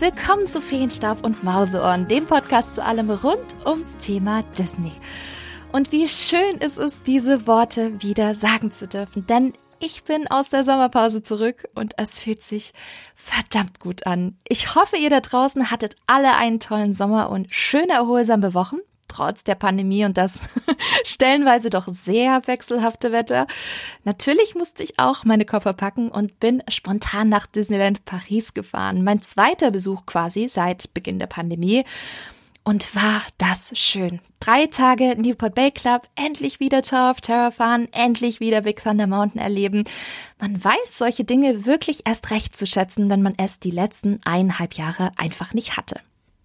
willkommen zu Feenstaub und Mauseohren, dem Podcast zu allem rund ums Thema Disney. Und wie schön ist es, diese Worte wieder sagen zu dürfen, denn ich bin aus der Sommerpause zurück und es fühlt sich verdammt gut an. Ich hoffe, ihr da draußen hattet alle einen tollen Sommer und schöne erholsame Wochen trotz der Pandemie und das stellenweise doch sehr wechselhafte Wetter. Natürlich musste ich auch meine Koffer packen und bin spontan nach Disneyland Paris gefahren. Mein zweiter Besuch quasi seit Beginn der Pandemie. Und war das schön. Drei Tage Newport Bay Club, endlich wieder Tower of Terror fahren, endlich wieder Big Thunder Mountain erleben. Man weiß solche Dinge wirklich erst recht zu schätzen, wenn man es die letzten eineinhalb Jahre einfach nicht hatte.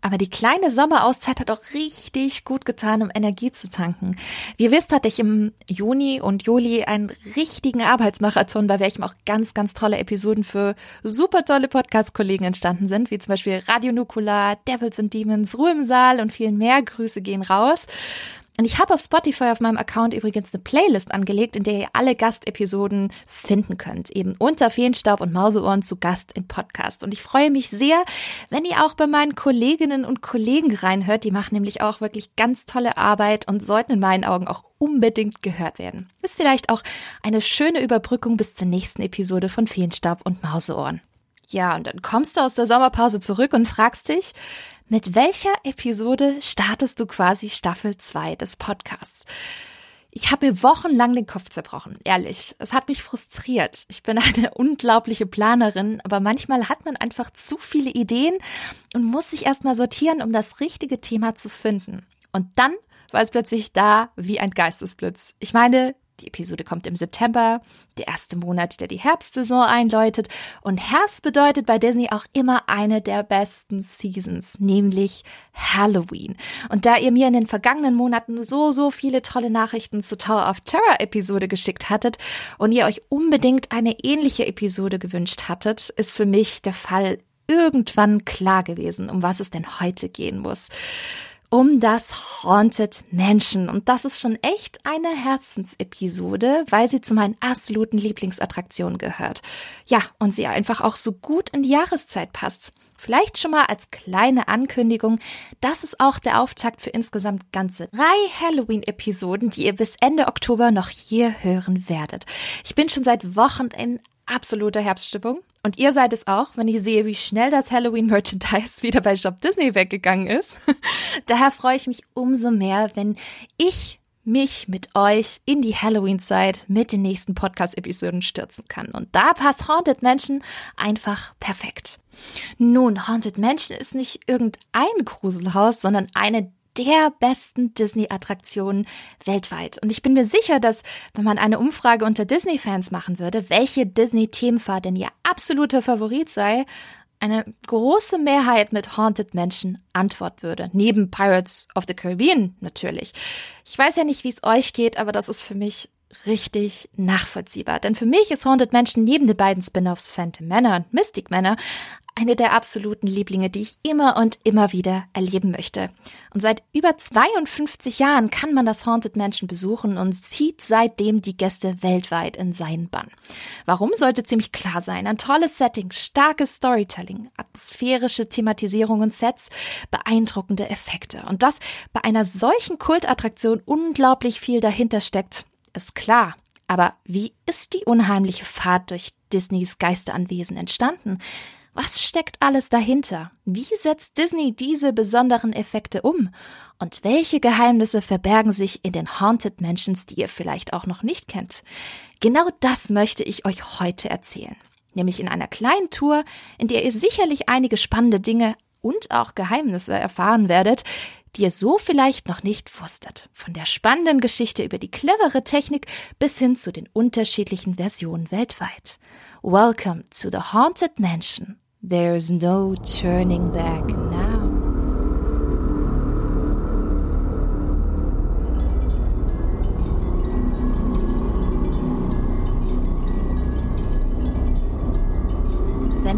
Aber die kleine Sommerauszeit hat auch richtig gut getan, um Energie zu tanken. Wie ihr wisst, hatte ich im Juni und Juli einen richtigen Arbeitsmarathon, bei welchem auch ganz, ganz tolle Episoden für super tolle Podcast-Kollegen entstanden sind, wie zum Beispiel Radio Nukular, Devils and Demons, Ruhe im Saal und viel mehr. Grüße gehen raus. Und ich habe auf Spotify auf meinem Account übrigens eine Playlist angelegt, in der ihr alle Gastepisoden finden könnt. Eben unter Feenstaub und Mauseohren zu Gast im Podcast. Und ich freue mich sehr, wenn ihr auch bei meinen Kolleginnen und Kollegen reinhört. Die machen nämlich auch wirklich ganz tolle Arbeit und sollten in meinen Augen auch unbedingt gehört werden. Ist vielleicht auch eine schöne Überbrückung bis zur nächsten Episode von Feenstaub und Mauseohren. Ja, und dann kommst du aus der Sommerpause zurück und fragst dich, mit welcher Episode startest du quasi Staffel 2 des Podcasts? Ich habe mir wochenlang den Kopf zerbrochen, ehrlich. Es hat mich frustriert. Ich bin eine unglaubliche Planerin, aber manchmal hat man einfach zu viele Ideen und muss sich erstmal sortieren, um das richtige Thema zu finden. Und dann war es plötzlich da wie ein Geistesblitz. Ich meine, die Episode kommt im September, der erste Monat, der die Herbstsaison einläutet. Und Herbst bedeutet bei Disney auch immer eine der besten Seasons, nämlich Halloween. Und da ihr mir in den vergangenen Monaten so, so viele tolle Nachrichten zur Tower of Terror Episode geschickt hattet und ihr euch unbedingt eine ähnliche Episode gewünscht hattet, ist für mich der Fall irgendwann klar gewesen, um was es denn heute gehen muss um das Haunted Mansion. Und das ist schon echt eine Herzensepisode, weil sie zu meinen absoluten Lieblingsattraktionen gehört. Ja, und sie einfach auch so gut in die Jahreszeit passt. Vielleicht schon mal als kleine Ankündigung, das ist auch der Auftakt für insgesamt ganze drei Halloween-Episoden, die ihr bis Ende Oktober noch hier hören werdet. Ich bin schon seit Wochen in absoluter Herbststimmung. Und ihr seid es auch, wenn ich sehe, wie schnell das Halloween-Merchandise wieder bei Shop Disney weggegangen ist. Daher freue ich mich umso mehr, wenn ich mich mit euch in die Halloween-Zeit mit den nächsten Podcast-Episoden stürzen kann. Und da passt Haunted Mansion einfach perfekt. Nun, Haunted Mansion ist nicht irgendein Gruselhaus, sondern eine der besten Disney-Attraktionen weltweit. Und ich bin mir sicher, dass, wenn man eine Umfrage unter Disney-Fans machen würde, welche Disney-Themenfahrt denn ihr absoluter Favorit sei, eine große Mehrheit mit Haunted Mansion antworten würde. Neben Pirates of the Caribbean natürlich. Ich weiß ja nicht, wie es euch geht, aber das ist für mich richtig nachvollziehbar. Denn für mich ist Haunted Mansion neben den beiden Spin-offs Phantom Manor und Mystic Manor eine der absoluten Lieblinge, die ich immer und immer wieder erleben möchte. Und seit über 52 Jahren kann man das Haunted Mansion besuchen und zieht seitdem die Gäste weltweit in seinen Bann. Warum sollte ziemlich klar sein? Ein tolles Setting, starkes Storytelling, atmosphärische Thematisierung und Sets, beeindruckende Effekte. Und dass bei einer solchen Kultattraktion unglaublich viel dahinter steckt, ist klar. Aber wie ist die unheimliche Fahrt durch Disneys Geisteranwesen entstanden? Was steckt alles dahinter? Wie setzt Disney diese besonderen Effekte um? Und welche Geheimnisse verbergen sich in den Haunted Mansions, die ihr vielleicht auch noch nicht kennt? Genau das möchte ich euch heute erzählen. Nämlich in einer kleinen Tour, in der ihr sicherlich einige spannende Dinge und auch Geheimnisse erfahren werdet, die ihr so vielleicht noch nicht wusstet. Von der spannenden Geschichte über die clevere Technik bis hin zu den unterschiedlichen Versionen weltweit. Welcome to the Haunted Mansion. There's no turning back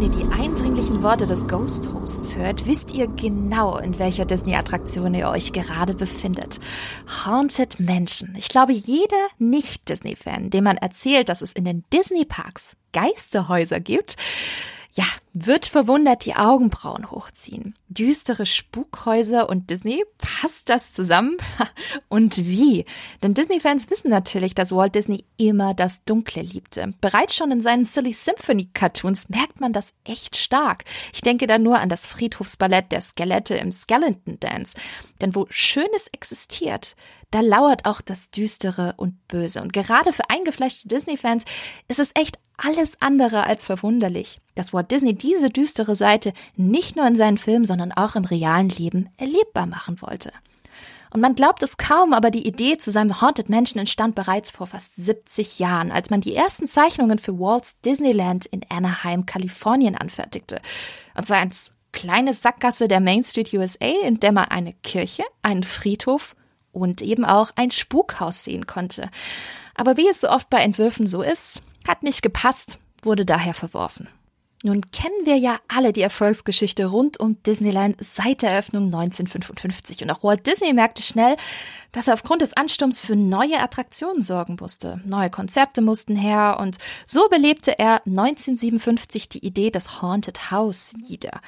ihr die eindringlichen Worte des Ghost Hosts hört, wisst ihr genau, in welcher Disney-Attraktion ihr euch gerade befindet. Haunted Mansion. Ich glaube, jeder Nicht-Disney-Fan, dem man erzählt, dass es in den Disney-Parks Geisterhäuser gibt, wird verwundert die Augenbrauen hochziehen. Düstere Spukhäuser und Disney, passt das zusammen? und wie? Denn Disney-Fans wissen natürlich, dass Walt Disney immer das Dunkle liebte. Bereits schon in seinen Silly Symphony Cartoons merkt man das echt stark. Ich denke da nur an das Friedhofsballett der Skelette im Skeleton Dance. Denn wo Schönes existiert, da lauert auch das Düstere und Böse. Und gerade für eingefleischte Disney-Fans ist es echt alles andere als verwunderlich, dass Walt Disney diese düstere Seite nicht nur in seinen Filmen, sondern auch im realen Leben erlebbar machen wollte. Und man glaubt es kaum, aber die Idee zu seinem Haunted Mansion entstand bereits vor fast 70 Jahren, als man die ersten Zeichnungen für Walt's Disneyland in Anaheim, Kalifornien anfertigte. Und zwar als kleine Sackgasse der Main Street USA, in der man eine Kirche, einen Friedhof und eben auch ein Spukhaus sehen konnte. Aber wie es so oft bei Entwürfen so ist, hat nicht gepasst, wurde daher verworfen. Nun kennen wir ja alle die Erfolgsgeschichte rund um Disneyland seit der Eröffnung 1955 und auch Walt Disney merkte schnell, dass er aufgrund des Ansturms für neue Attraktionen sorgen musste. Neue Konzepte mussten her und so belebte er 1957 die Idee des Haunted House wieder.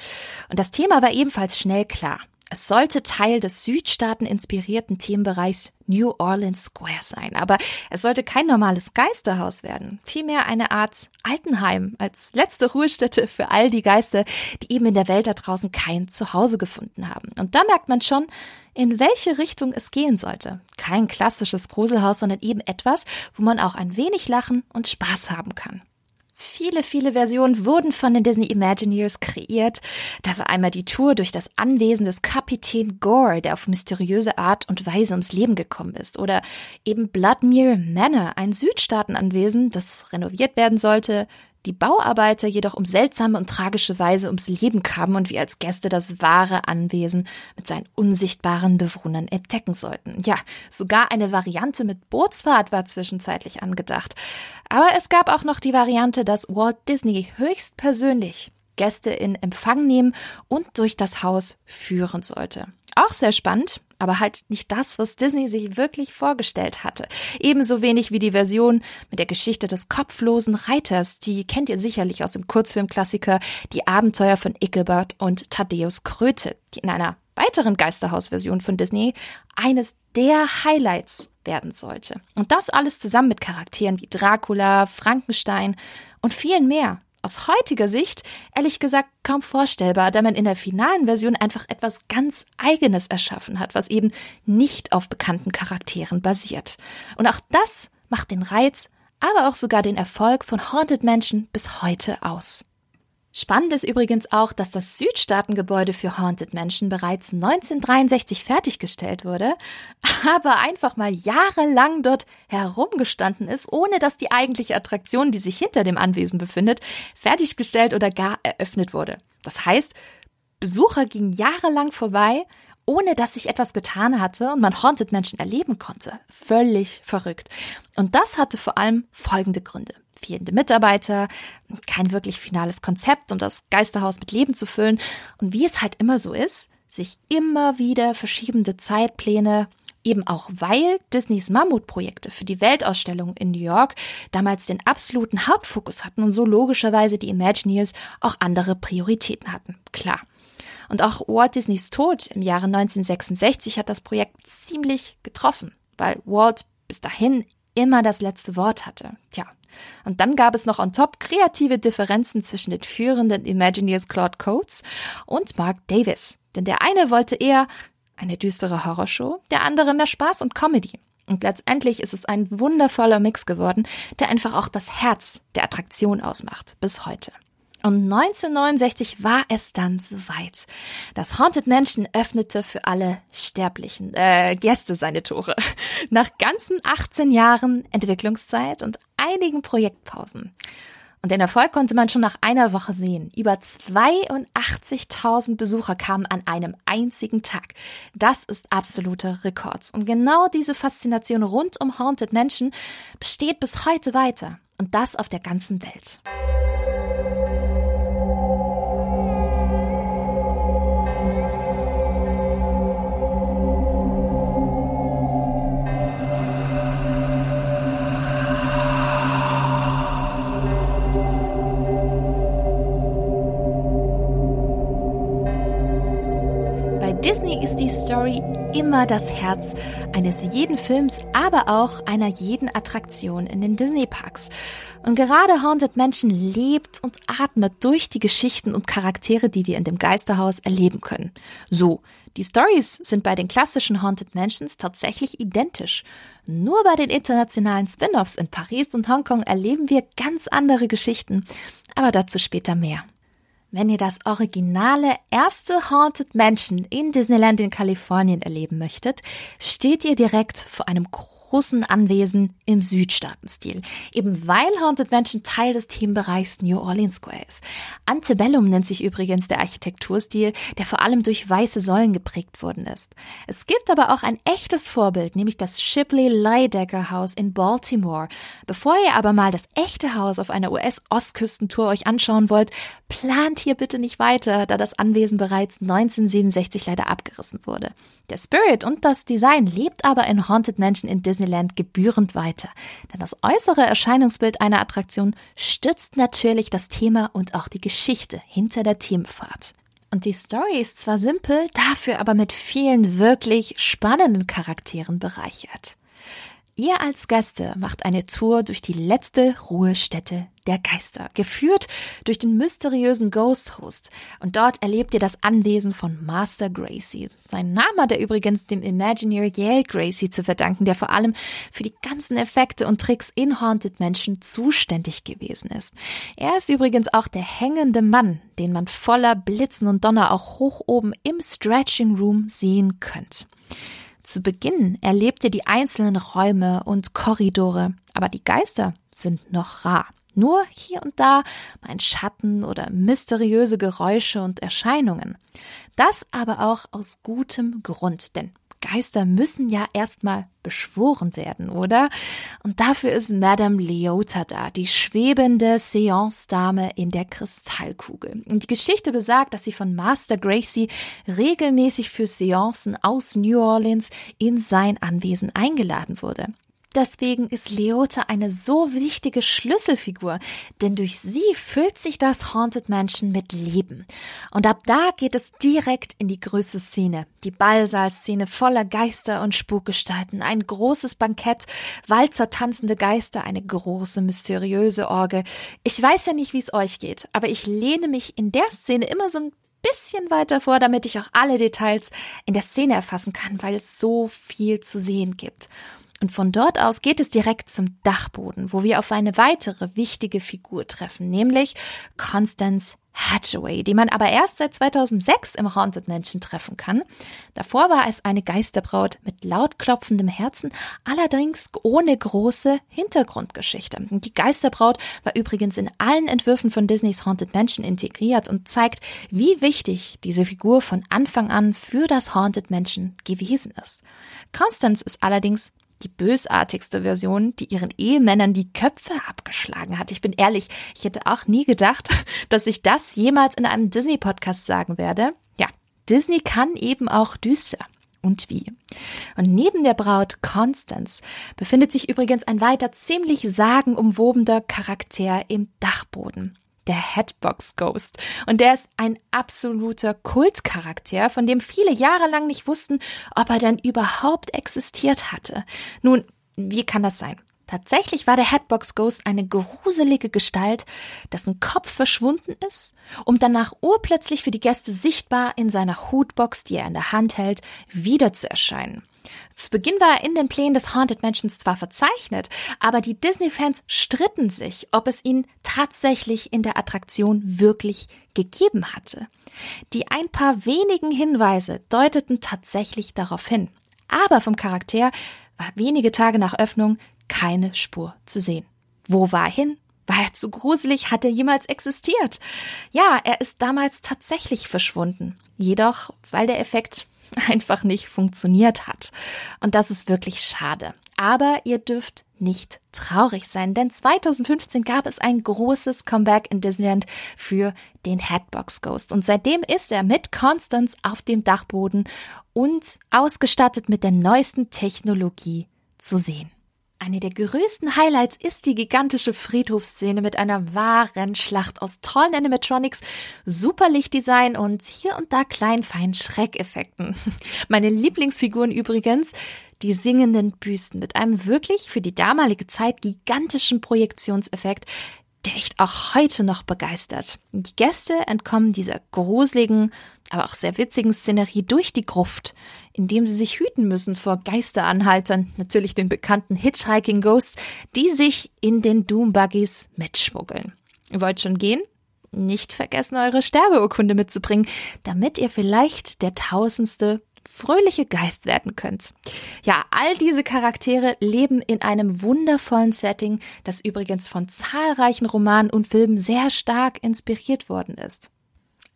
Und das Thema war ebenfalls schnell klar. Es sollte Teil des Südstaaten inspirierten Themenbereichs New Orleans Square sein, aber es sollte kein normales Geisterhaus werden, vielmehr eine Art Altenheim als letzte Ruhestätte für all die Geister, die eben in der Welt da draußen kein Zuhause gefunden haben. Und da merkt man schon, in welche Richtung es gehen sollte. Kein klassisches Gruselhaus, sondern eben etwas, wo man auch ein wenig lachen und Spaß haben kann. Viele, viele Versionen wurden von den Disney Imagineers kreiert. Da war einmal die Tour durch das Anwesen des Kapitän Gore, der auf mysteriöse Art und Weise ums Leben gekommen ist. Oder eben Bloodmere Manor, ein Südstaatenanwesen, das renoviert werden sollte, die Bauarbeiter jedoch um seltsame und tragische Weise ums Leben kamen und wir als Gäste das wahre Anwesen mit seinen unsichtbaren Bewohnern entdecken sollten. Ja, sogar eine Variante mit Bootsfahrt war zwischenzeitlich angedacht. Aber es gab auch noch die Variante, dass Walt Disney höchstpersönlich Gäste in Empfang nehmen und durch das Haus führen sollte. Auch sehr spannend, aber halt nicht das, was Disney sich wirklich vorgestellt hatte. Ebenso wenig wie die Version mit der Geschichte des kopflosen Reiters, die kennt ihr sicherlich aus dem Kurzfilmklassiker Die Abenteuer von Ichabod und Thaddeus Kröte, die in einer weiteren Geisterhausversion von Disney eines der Highlights werden sollte. Und das alles zusammen mit Charakteren wie Dracula, Frankenstein und vielen mehr aus heutiger Sicht ehrlich gesagt kaum vorstellbar, da man in der finalen Version einfach etwas ganz Eigenes erschaffen hat, was eben nicht auf bekannten Charakteren basiert. Und auch das macht den Reiz, aber auch sogar den Erfolg von Haunted Mansion bis heute aus. Spannend ist übrigens auch, dass das Südstaatengebäude für Haunted Mansion bereits 1963 fertiggestellt wurde, aber einfach mal jahrelang dort herumgestanden ist, ohne dass die eigentliche Attraktion, die sich hinter dem Anwesen befindet, fertiggestellt oder gar eröffnet wurde. Das heißt, Besucher gingen jahrelang vorbei, ohne dass sich etwas getan hatte und man Haunted Mansion erleben konnte. Völlig verrückt. Und das hatte vor allem folgende Gründe fehlende Mitarbeiter, kein wirklich finales Konzept, um das Geisterhaus mit Leben zu füllen. Und wie es halt immer so ist, sich immer wieder verschiebende Zeitpläne, eben auch weil Disneys Mammutprojekte für die Weltausstellung in New York damals den absoluten Hauptfokus hatten und so logischerweise die Imagineers auch andere Prioritäten hatten. Klar. Und auch Walt Disneys Tod im Jahre 1966 hat das Projekt ziemlich getroffen, weil Walt bis dahin immer das letzte Wort hatte. Tja, und dann gab es noch on top kreative Differenzen zwischen den führenden Imagineers Claude Coates und Mark Davis. Denn der eine wollte eher eine düstere Horrorshow, der andere mehr Spaß und Comedy. Und letztendlich ist es ein wundervoller Mix geworden, der einfach auch das Herz der Attraktion ausmacht, bis heute. Und 1969 war es dann soweit. Das Haunted Mansion öffnete für alle sterblichen äh, Gäste seine Tore. Nach ganzen 18 Jahren Entwicklungszeit und einigen Projektpausen. Und den Erfolg konnte man schon nach einer Woche sehen. Über 82.000 Besucher kamen an einem einzigen Tag. Das ist absoluter Rekord. Und genau diese Faszination rund um Haunted Mansion besteht bis heute weiter. Und das auf der ganzen Welt. Story immer das Herz eines jeden Films, aber auch einer jeden Attraktion in den Disney-Parks. Und gerade Haunted Mansion lebt und atmet durch die Geschichten und Charaktere, die wir in dem Geisterhaus erleben können. So, die Stories sind bei den klassischen Haunted Mansions tatsächlich identisch. Nur bei den internationalen Spin-offs in Paris und Hongkong erleben wir ganz andere Geschichten. Aber dazu später mehr. Wenn ihr das originale erste Haunted Mansion in Disneyland in Kalifornien erleben möchtet, steht ihr direkt vor einem großen Anwesen im Südstaatenstil, eben weil Haunted Mansion Teil des Themenbereichs New Orleans Square ist. Antebellum nennt sich übrigens der Architekturstil, der vor allem durch weiße Säulen geprägt worden ist. Es gibt aber auch ein echtes Vorbild, nämlich das Shipley Lydecker Haus in Baltimore. Bevor ihr aber mal das echte Haus auf einer US-Ostküstentour euch anschauen wollt, plant hier bitte nicht weiter, da das Anwesen bereits 1967 leider abgerissen wurde. Der Spirit und das Design lebt aber in Haunted Mansion in Disneyland gebührend weiter. Denn das äußere Erscheinungsbild einer Attraktion stützt natürlich das Thema und auch die Geschichte hinter der Themenfahrt. Und die Story ist zwar simpel, dafür aber mit vielen wirklich spannenden Charakteren bereichert. Ihr als Gäste macht eine Tour durch die letzte Ruhestätte der Geister, geführt durch den mysteriösen Ghost Host. Und dort erlebt ihr das Anwesen von Master Gracie. Sein Name hat er übrigens dem Imaginary Yale Gracie zu verdanken, der vor allem für die ganzen Effekte und Tricks in Haunted Mansion zuständig gewesen ist. Er ist übrigens auch der hängende Mann, den man voller Blitzen und Donner auch hoch oben im Stretching Room sehen könnt. Zu Beginn erlebt ihr die einzelnen Räume und Korridore, aber die Geister sind noch rar. Nur hier und da mein Schatten oder mysteriöse Geräusche und Erscheinungen. Das aber auch aus gutem Grund, denn Geister müssen ja erstmal beschworen werden, oder? Und dafür ist Madame Leota da, die schwebende Seance-Dame in der Kristallkugel. Und die Geschichte besagt, dass sie von Master Gracie regelmäßig für Seancen aus New Orleans in sein Anwesen eingeladen wurde. Deswegen ist Leota eine so wichtige Schlüsselfigur, denn durch sie füllt sich das Haunted Mansion mit Leben. Und ab da geht es direkt in die größte Szene. Die Ballsaalszene voller Geister und Spukgestalten, ein großes Bankett, Walzer tanzende Geister, eine große mysteriöse Orgel. Ich weiß ja nicht, wie es euch geht, aber ich lehne mich in der Szene immer so ein bisschen weiter vor, damit ich auch alle Details in der Szene erfassen kann, weil es so viel zu sehen gibt. Und von dort aus geht es direkt zum Dachboden, wo wir auf eine weitere wichtige Figur treffen, nämlich Constance Hatchaway, die man aber erst seit 2006 im Haunted Mansion treffen kann. Davor war es eine Geisterbraut mit laut klopfendem Herzen, allerdings ohne große Hintergrundgeschichte. Die Geisterbraut war übrigens in allen Entwürfen von Disneys Haunted Mansion integriert und zeigt, wie wichtig diese Figur von Anfang an für das Haunted Mansion gewesen ist. Constance ist allerdings die bösartigste Version, die ihren Ehemännern die Köpfe abgeschlagen hat. Ich bin ehrlich, ich hätte auch nie gedacht, dass ich das jemals in einem Disney-Podcast sagen werde. Ja, Disney kann eben auch düster. Und wie? Und neben der Braut Constance befindet sich übrigens ein weiter ziemlich sagenumwobener Charakter im Dachboden der Hatbox Ghost. Und der ist ein absoluter Kultcharakter, von dem viele Jahre lang nicht wussten, ob er denn überhaupt existiert hatte. Nun, wie kann das sein? Tatsächlich war der Hatbox Ghost eine gruselige Gestalt, dessen Kopf verschwunden ist, um danach urplötzlich für die Gäste sichtbar in seiner Hutbox, die er in der Hand hält, wieder zu erscheinen. Zu Beginn war er in den Plänen des Haunted Mansions zwar verzeichnet, aber die Disney-Fans stritten sich, ob es ihn tatsächlich in der Attraktion wirklich gegeben hatte. Die ein paar wenigen Hinweise deuteten tatsächlich darauf hin. Aber vom Charakter war wenige Tage nach Öffnung keine Spur zu sehen. Wo war er hin? War er zu gruselig? Hat er jemals existiert? Ja, er ist damals tatsächlich verschwunden. Jedoch, weil der Effekt einfach nicht funktioniert hat. Und das ist wirklich schade. Aber ihr dürft nicht traurig sein, denn 2015 gab es ein großes Comeback in Disneyland für den Hatbox Ghost. Und seitdem ist er mit Constance auf dem Dachboden und ausgestattet mit der neuesten Technologie zu sehen. Eine der größten Highlights ist die gigantische Friedhofsszene mit einer wahren Schlacht aus tollen Animatronics, super Lichtdesign und hier und da kleinen feinen Schreckeffekten. Meine Lieblingsfiguren übrigens, die singenden Büsten mit einem wirklich für die damalige Zeit gigantischen Projektionseffekt, der echt auch heute noch begeistert. Die Gäste entkommen dieser gruseligen, aber auch sehr witzigen Szenerie durch die Gruft, indem sie sich hüten müssen vor Geisteranhaltern, natürlich den bekannten Hitchhiking Ghosts, die sich in den Doombuggies mitschmuggeln. Ihr wollt schon gehen? Nicht vergessen, eure Sterbeurkunde mitzubringen, damit ihr vielleicht der tausendste fröhliche Geist werden könnt. Ja, all diese Charaktere leben in einem wundervollen Setting, das übrigens von zahlreichen Romanen und Filmen sehr stark inspiriert worden ist.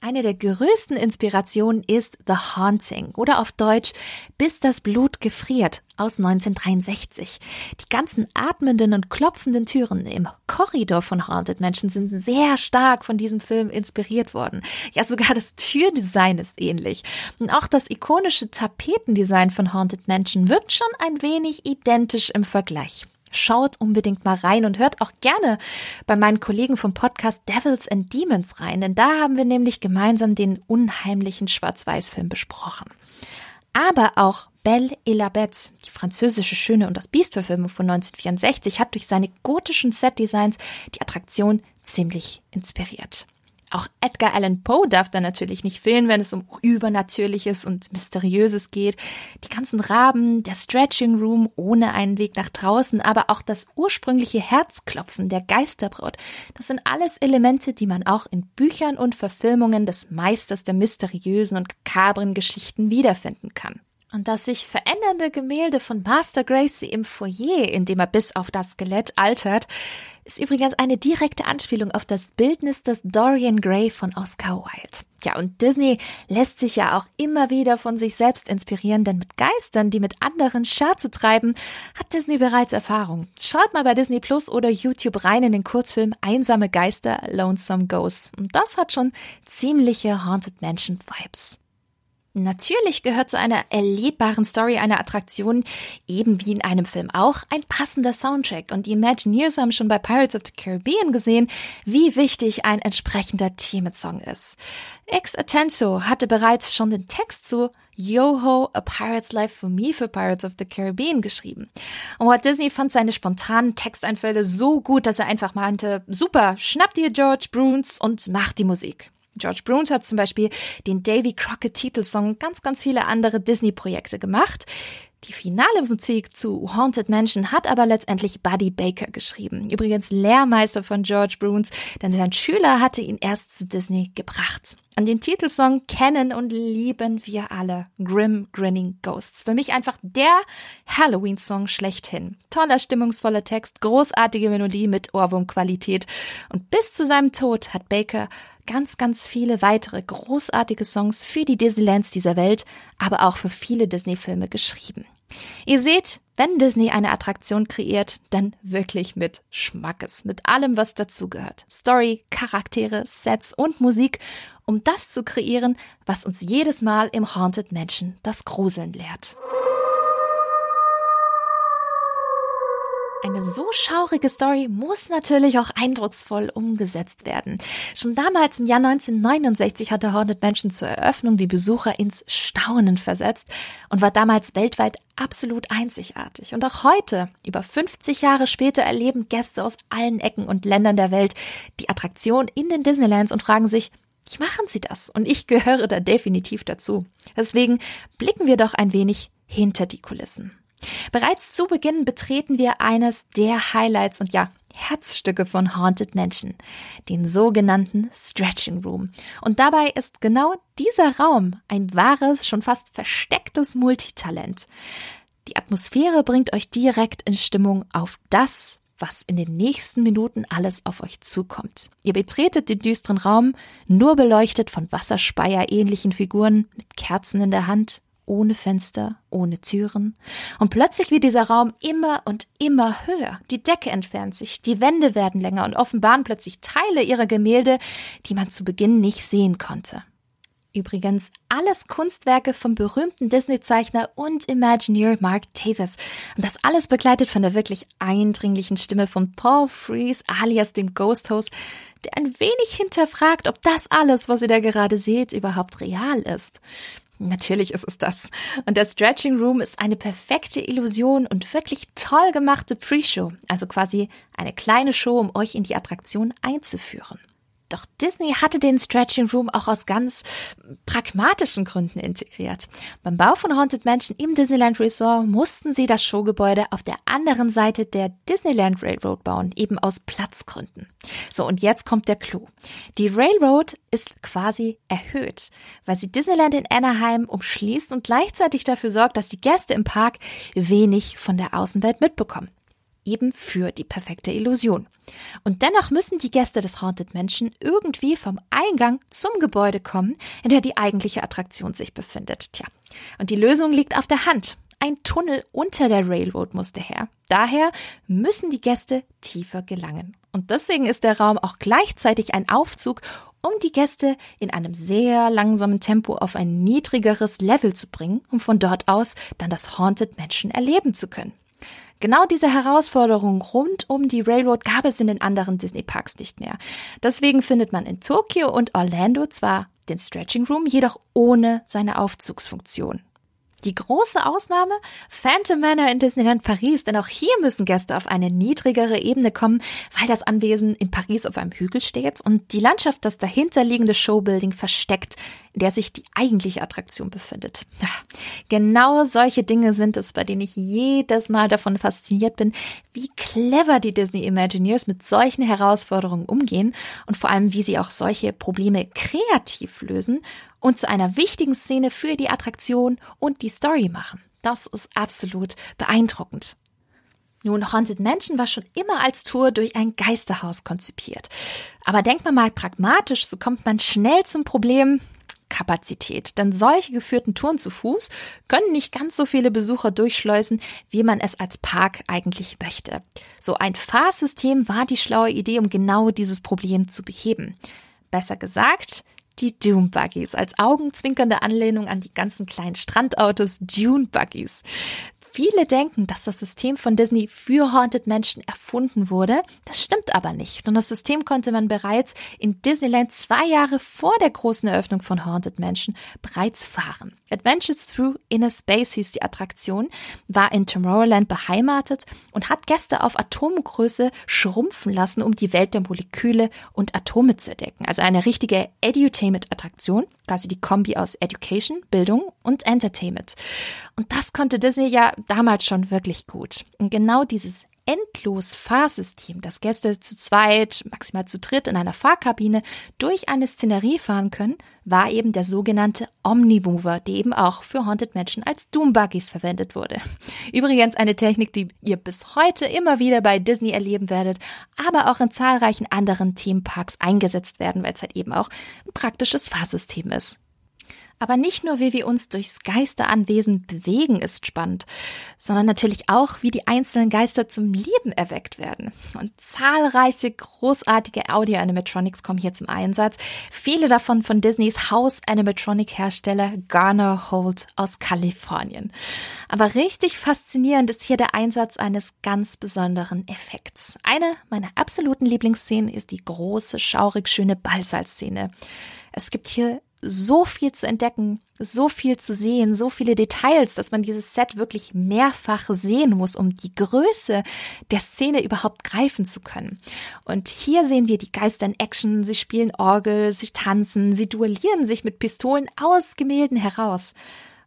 Eine der größten Inspirationen ist The Haunting oder auf Deutsch Bis das Blut gefriert aus 1963. Die ganzen atmenden und klopfenden Türen im Korridor von Haunted Mansion sind sehr stark von diesem Film inspiriert worden. Ja, sogar das Türdesign ist ähnlich. Und auch das ikonische Tapetendesign von Haunted Mansion wirkt schon ein wenig identisch im Vergleich. Schaut unbedingt mal rein und hört auch gerne bei meinen Kollegen vom Podcast Devils and Demons rein, denn da haben wir nämlich gemeinsam den unheimlichen Schwarz-Weiß-Film besprochen. Aber auch Belle et la Bête, die französische Schöne und das Biest-Verfilmung von 1964, hat durch seine gotischen Set-Designs die Attraktion ziemlich inspiriert. Auch Edgar Allan Poe darf da natürlich nicht fehlen, wenn es um Übernatürliches und Mysteriöses geht. Die ganzen Raben, der Stretching Room ohne einen Weg nach draußen, aber auch das ursprüngliche Herzklopfen der Geisterbraut. Das sind alles Elemente, die man auch in Büchern und Verfilmungen des Meisters der mysteriösen und kabren Geschichten wiederfinden kann. Und das sich verändernde Gemälde von Master Gracie im Foyer, in dem er bis auf das Skelett altert, ist übrigens eine direkte Anspielung auf das Bildnis des Dorian Gray von Oscar Wilde. Ja, und Disney lässt sich ja auch immer wieder von sich selbst inspirieren, denn mit Geistern, die mit anderen Scherze treiben, hat Disney bereits Erfahrung. Schaut mal bei Disney Plus oder YouTube rein in den Kurzfilm Einsame Geister, Lonesome Ghosts. Und das hat schon ziemliche Haunted Mansion Vibes. Natürlich gehört zu einer erlebbaren Story einer Attraktion, eben wie in einem Film auch, ein passender Soundtrack. Und die Imagineers haben schon bei Pirates of the Caribbean gesehen, wie wichtig ein entsprechender Themensong ist. Ex Atento hatte bereits schon den Text zu Yo-Ho, A Pirate's Life for Me für Pirates of the Caribbean geschrieben. Und Walt Disney fand seine spontanen Texteinfälle so gut, dass er einfach meinte, super, schnapp dir George Bruns und mach die Musik. George Bruns hat zum Beispiel den Davy Crockett Titelsong ganz, ganz viele andere Disney-Projekte gemacht. Die finale Musik zu Haunted Mansion hat aber letztendlich Buddy Baker geschrieben. Übrigens Lehrmeister von George Bruns, denn sein Schüler hatte ihn erst zu Disney gebracht. An den Titelsong kennen und lieben wir alle. Grim Grinning Ghosts. Für mich einfach der Halloween-Song schlechthin. Toller, stimmungsvoller Text, großartige Melodie mit Ohrwurmqualität. Und bis zu seinem Tod hat Baker ganz, ganz viele weitere großartige Songs für die Disneylands dieser Welt, aber auch für viele Disney-Filme geschrieben. Ihr seht, wenn Disney eine Attraktion kreiert, dann wirklich mit Schmackes, mit allem, was dazugehört. Story, Charaktere, Sets und Musik, um das zu kreieren, was uns jedes Mal im Haunted Mansion das Gruseln lehrt. Eine so schaurige Story muss natürlich auch eindrucksvoll umgesetzt werden. Schon damals im Jahr 1969 hatte Haunted Mansion zur Eröffnung die Besucher ins Staunen versetzt und war damals weltweit absolut einzigartig. Und auch heute, über 50 Jahre später, erleben Gäste aus allen Ecken und Ländern der Welt die Attraktion in den Disneylands und fragen sich, wie machen sie das? Und ich gehöre da definitiv dazu. Deswegen blicken wir doch ein wenig hinter die Kulissen. Bereits zu Beginn betreten wir eines der Highlights und ja, Herzstücke von Haunted Mansion, den sogenannten Stretching Room. Und dabei ist genau dieser Raum ein wahres, schon fast verstecktes Multitalent. Die Atmosphäre bringt euch direkt in Stimmung auf das, was in den nächsten Minuten alles auf euch zukommt. Ihr betretet den düsteren Raum, nur beleuchtet von Wasserspeier ähnlichen Figuren mit Kerzen in der Hand ohne Fenster, ohne Türen. Und plötzlich wird dieser Raum immer und immer höher. Die Decke entfernt sich, die Wände werden länger und offenbaren plötzlich Teile ihrer Gemälde, die man zu Beginn nicht sehen konnte. Übrigens alles Kunstwerke vom berühmten Disney-Zeichner und Imagineer Mark Davis. Und das alles begleitet von der wirklich eindringlichen Stimme von Paul Frees alias dem Ghost Host, der ein wenig hinterfragt, ob das alles, was ihr da gerade seht, überhaupt real ist. Natürlich ist es das. Und der Stretching Room ist eine perfekte Illusion und wirklich toll gemachte Pre-Show, also quasi eine kleine Show, um euch in die Attraktion einzuführen. Doch Disney hatte den Stretching Room auch aus ganz pragmatischen Gründen integriert. Beim Bau von Haunted Mansion im Disneyland Resort mussten sie das Showgebäude auf der anderen Seite der Disneyland Railroad bauen, eben aus Platzgründen. So, und jetzt kommt der Clou. Die Railroad ist quasi erhöht, weil sie Disneyland in Anaheim umschließt und gleichzeitig dafür sorgt, dass die Gäste im Park wenig von der Außenwelt mitbekommen eben für die perfekte Illusion. Und dennoch müssen die Gäste des Haunted Mansion irgendwie vom Eingang zum Gebäude kommen, in der die eigentliche Attraktion sich befindet. Tja, und die Lösung liegt auf der Hand. Ein Tunnel unter der Railroad musste her. Daher müssen die Gäste tiefer gelangen. Und deswegen ist der Raum auch gleichzeitig ein Aufzug, um die Gäste in einem sehr langsamen Tempo auf ein niedrigeres Level zu bringen, um von dort aus dann das Haunted Mansion erleben zu können. Genau diese Herausforderung rund um die Railroad gab es in den anderen Disney-Parks nicht mehr. Deswegen findet man in Tokio und Orlando zwar den Stretching Room, jedoch ohne seine Aufzugsfunktion. Die große Ausnahme? Phantom Manor in Disneyland Paris, denn auch hier müssen Gäste auf eine niedrigere Ebene kommen, weil das Anwesen in Paris auf einem Hügel steht und die Landschaft das dahinterliegende Showbuilding versteckt, der sich die eigentliche Attraktion befindet. Genau solche Dinge sind es, bei denen ich jedes Mal davon fasziniert bin, wie clever die Disney Imagineers mit solchen Herausforderungen umgehen und vor allem, wie sie auch solche Probleme kreativ lösen und zu einer wichtigen Szene für die Attraktion und die Story machen. Das ist absolut beeindruckend. Nun, Haunted Mansion war schon immer als Tour durch ein Geisterhaus konzipiert. Aber denkt man mal pragmatisch, so kommt man schnell zum Problem Kapazität. Denn solche geführten Touren zu Fuß können nicht ganz so viele Besucher durchschleusen, wie man es als Park eigentlich möchte. So ein Fahrsystem war die schlaue Idee, um genau dieses Problem zu beheben. Besser gesagt, die Dune Buggies als augenzwinkernde Anlehnung an die ganzen kleinen Strandautos Dune Buggies. Viele denken, dass das System von Disney für Haunted Mansion erfunden wurde. Das stimmt aber nicht. Und das System konnte man bereits in Disneyland zwei Jahre vor der großen Eröffnung von Haunted Mansion bereits fahren. Adventures Through Inner Space hieß die Attraktion, war in Tomorrowland beheimatet und hat Gäste auf Atomgröße schrumpfen lassen, um die Welt der Moleküle und Atome zu entdecken. Also eine richtige Edutainment-Attraktion, quasi die Kombi aus Education, Bildung und Entertainment. Und das konnte Disney ja damals schon wirklich gut. Und genau dieses endlos Fahrsystem, das Gäste zu zweit, maximal zu dritt in einer Fahrkabine durch eine Szenerie fahren können, war eben der sogenannte Omnimover, der eben auch für Haunted Mansion als Doom Buggies verwendet wurde. Übrigens eine Technik, die ihr bis heute immer wieder bei Disney erleben werdet, aber auch in zahlreichen anderen Themenparks eingesetzt werden, weil es halt eben auch ein praktisches Fahrsystem ist. Aber nicht nur, wie wir uns durchs Geisteranwesen bewegen, ist spannend, sondern natürlich auch, wie die einzelnen Geister zum Leben erweckt werden. Und zahlreiche großartige Audio-Animatronics kommen hier zum Einsatz. Viele davon von Disneys Haus-Animatronic-Hersteller Garner Holt aus Kalifornien. Aber richtig faszinierend ist hier der Einsatz eines ganz besonderen Effekts. Eine meiner absoluten Lieblingsszenen ist die große, schaurig schöne Ballsaal-Szene. Es gibt hier so viel zu entdecken, so viel zu sehen, so viele Details, dass man dieses Set wirklich mehrfach sehen muss, um die Größe der Szene überhaupt greifen zu können. Und hier sehen wir die Geister in Action, sie spielen Orgel, sie tanzen, sie duellieren sich mit Pistolen aus Gemälden heraus.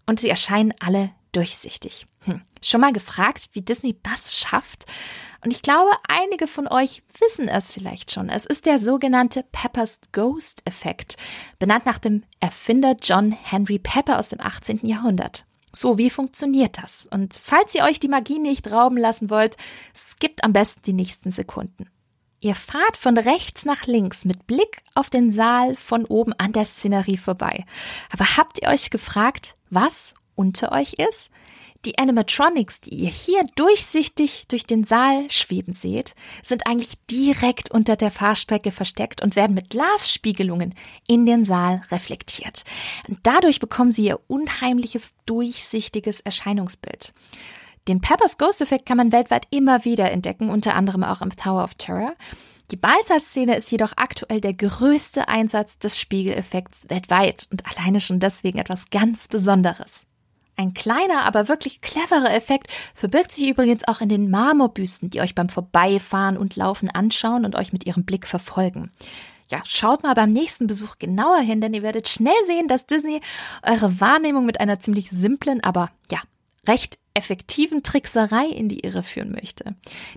Und sie erscheinen alle durchsichtig. Hm. Schon mal gefragt, wie Disney das schafft? Und ich glaube, einige von euch wissen es vielleicht schon. Es ist der sogenannte Pepper's Ghost Effekt, benannt nach dem Erfinder John Henry Pepper aus dem 18. Jahrhundert. So, wie funktioniert das? Und falls ihr euch die Magie nicht rauben lassen wollt, skippt am besten die nächsten Sekunden. Ihr fahrt von rechts nach links mit Blick auf den Saal von oben an der Szenerie vorbei. Aber habt ihr euch gefragt, was unter euch ist? Die Animatronics, die ihr hier durchsichtig durch den Saal schweben seht, sind eigentlich direkt unter der Fahrstrecke versteckt und werden mit Glasspiegelungen in den Saal reflektiert. Dadurch bekommen sie ihr unheimliches, durchsichtiges Erscheinungsbild. Den Peppers Ghost Effekt kann man weltweit immer wieder entdecken, unter anderem auch im Tower of Terror. Die Balsa-Szene ist jedoch aktuell der größte Einsatz des Spiegeleffekts weltweit und alleine schon deswegen etwas ganz Besonderes. Ein kleiner, aber wirklich cleverer Effekt verbirgt sich übrigens auch in den Marmorbüsten, die euch beim Vorbeifahren und Laufen anschauen und euch mit ihrem Blick verfolgen. Ja, schaut mal beim nächsten Besuch genauer hin, denn ihr werdet schnell sehen, dass Disney eure Wahrnehmung mit einer ziemlich simplen, aber ja, recht effektiven Trickserei in die Irre führen möchte.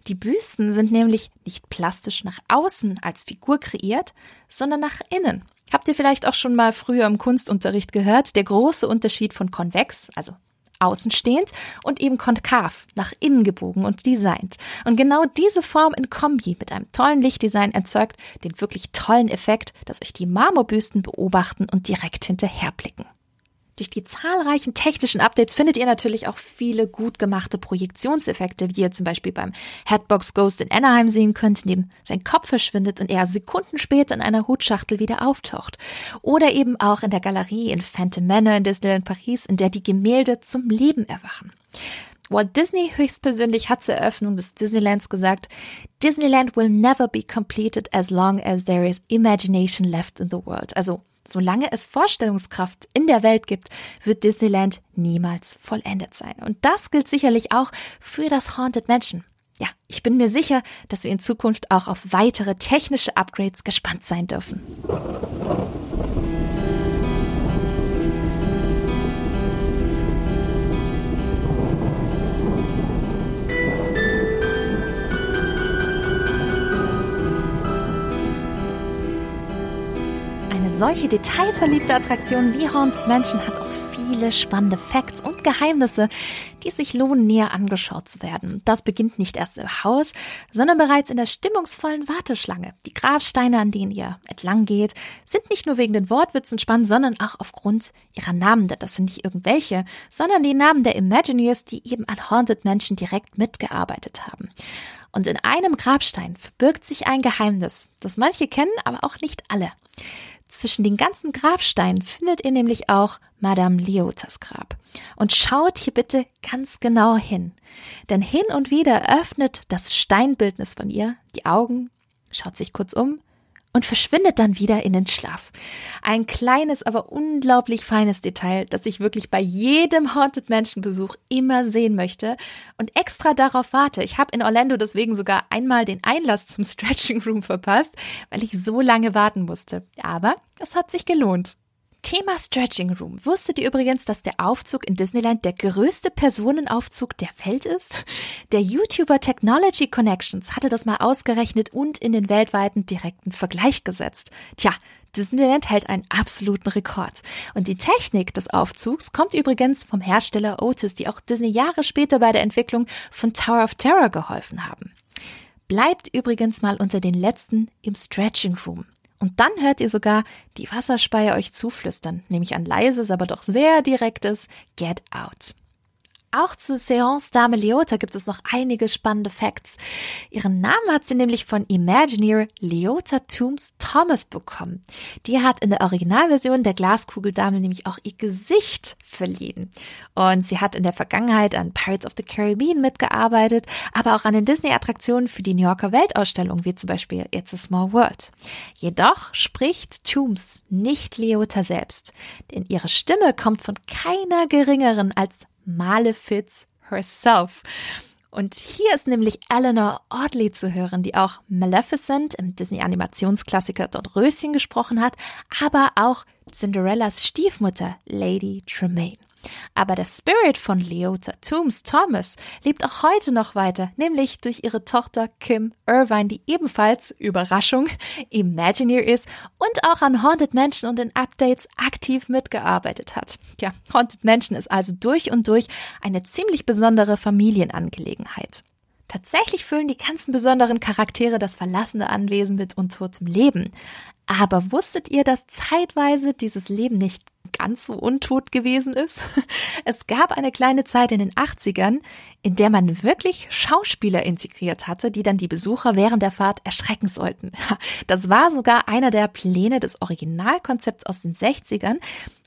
Die Büsten sind nämlich nicht plastisch nach außen als Figur kreiert, sondern nach innen. Habt ihr vielleicht auch schon mal früher im Kunstunterricht gehört, der große Unterschied von konvex, also außenstehend, und eben konkav, nach innen gebogen und designt. Und genau diese Form in Kombi mit einem tollen Lichtdesign erzeugt den wirklich tollen Effekt, dass euch die Marmorbüsten beobachten und direkt hinterherblicken. Durch die zahlreichen technischen Updates findet ihr natürlich auch viele gut gemachte Projektionseffekte, wie ihr zum Beispiel beim Headbox Ghost in Anaheim sehen könnt, in dem sein Kopf verschwindet und er Sekunden später in einer Hutschachtel wieder auftaucht. Oder eben auch in der Galerie in Phantom Manor in Disneyland Paris, in der die Gemälde zum Leben erwachen. Walt Disney höchstpersönlich hat zur Eröffnung des Disneylands gesagt, Disneyland will never be completed as long as there is imagination left in the world. Also Solange es Vorstellungskraft in der Welt gibt, wird Disneyland niemals vollendet sein. Und das gilt sicherlich auch für das Haunted Mansion. Ja, ich bin mir sicher, dass wir in Zukunft auch auf weitere technische Upgrades gespannt sein dürfen. Solche detailverliebte Attraktion wie Haunted Mansion hat auch viele spannende Facts und Geheimnisse, die sich lohnen, näher angeschaut zu werden. Das beginnt nicht erst im Haus, sondern bereits in der stimmungsvollen Warteschlange. Die Grabsteine, an denen ihr entlang geht, sind nicht nur wegen den Wortwitzen spannend, sondern auch aufgrund ihrer Namen. Das sind nicht irgendwelche, sondern die Namen der Imagineers, die eben an Haunted Mansion direkt mitgearbeitet haben. Und in einem Grabstein verbirgt sich ein Geheimnis, das manche kennen, aber auch nicht alle. Zwischen den ganzen Grabsteinen findet ihr nämlich auch Madame Leotas Grab. Und schaut hier bitte ganz genau hin. Denn hin und wieder öffnet das Steinbildnis von ihr die Augen, schaut sich kurz um und verschwindet dann wieder in den Schlaf. Ein kleines, aber unglaublich feines Detail, das ich wirklich bei jedem Haunted Mansion Besuch immer sehen möchte und extra darauf warte. Ich habe in Orlando deswegen sogar einmal den Einlass zum Stretching Room verpasst, weil ich so lange warten musste. Aber es hat sich gelohnt. Thema Stretching Room. Wusstet ihr übrigens, dass der Aufzug in Disneyland der größte Personenaufzug der Welt ist? Der YouTuber Technology Connections hatte das mal ausgerechnet und in den weltweiten direkten Vergleich gesetzt. Tja, Disneyland hält einen absoluten Rekord. Und die Technik des Aufzugs kommt übrigens vom Hersteller Otis, die auch Disney Jahre später bei der Entwicklung von Tower of Terror geholfen haben. Bleibt übrigens mal unter den letzten im Stretching Room. Und dann hört ihr sogar die Wasserspeier euch zuflüstern, nämlich ein leises, aber doch sehr direktes Get Out. Auch zu Seance Dame Leota gibt es noch einige spannende Facts. Ihren Namen hat sie nämlich von Imagineer Leota Toombs Thomas bekommen. Die hat in der Originalversion der Glaskugeldame nämlich auch ihr Gesicht verliehen. Und sie hat in der Vergangenheit an Pirates of the Caribbean mitgearbeitet, aber auch an den Disney-Attraktionen für die New Yorker Weltausstellung, wie zum Beispiel It's a Small World. Jedoch spricht Toombs nicht Leota selbst, denn ihre Stimme kommt von keiner geringeren als Malefiz herself. Und hier ist nämlich Eleanor Audley zu hören, die auch Maleficent im Disney-Animationsklassiker Dort Röschen gesprochen hat, aber auch Cinderellas Stiefmutter Lady Tremaine. Aber der Spirit von Leota Toombs Thomas lebt auch heute noch weiter, nämlich durch ihre Tochter Kim Irvine, die ebenfalls, Überraschung, Imagineer ist und auch an Haunted Mansion und den Updates aktiv mitgearbeitet hat. Ja, Haunted Mansion ist also durch und durch eine ziemlich besondere Familienangelegenheit. Tatsächlich füllen die ganzen besonderen Charaktere das verlassene Anwesen mit untotem Leben. Aber wusstet ihr, dass zeitweise dieses Leben nicht ganz so untot gewesen ist? Es gab eine kleine Zeit in den 80ern, in der man wirklich Schauspieler integriert hatte, die dann die Besucher während der Fahrt erschrecken sollten. Das war sogar einer der Pläne des Originalkonzepts aus den 60ern,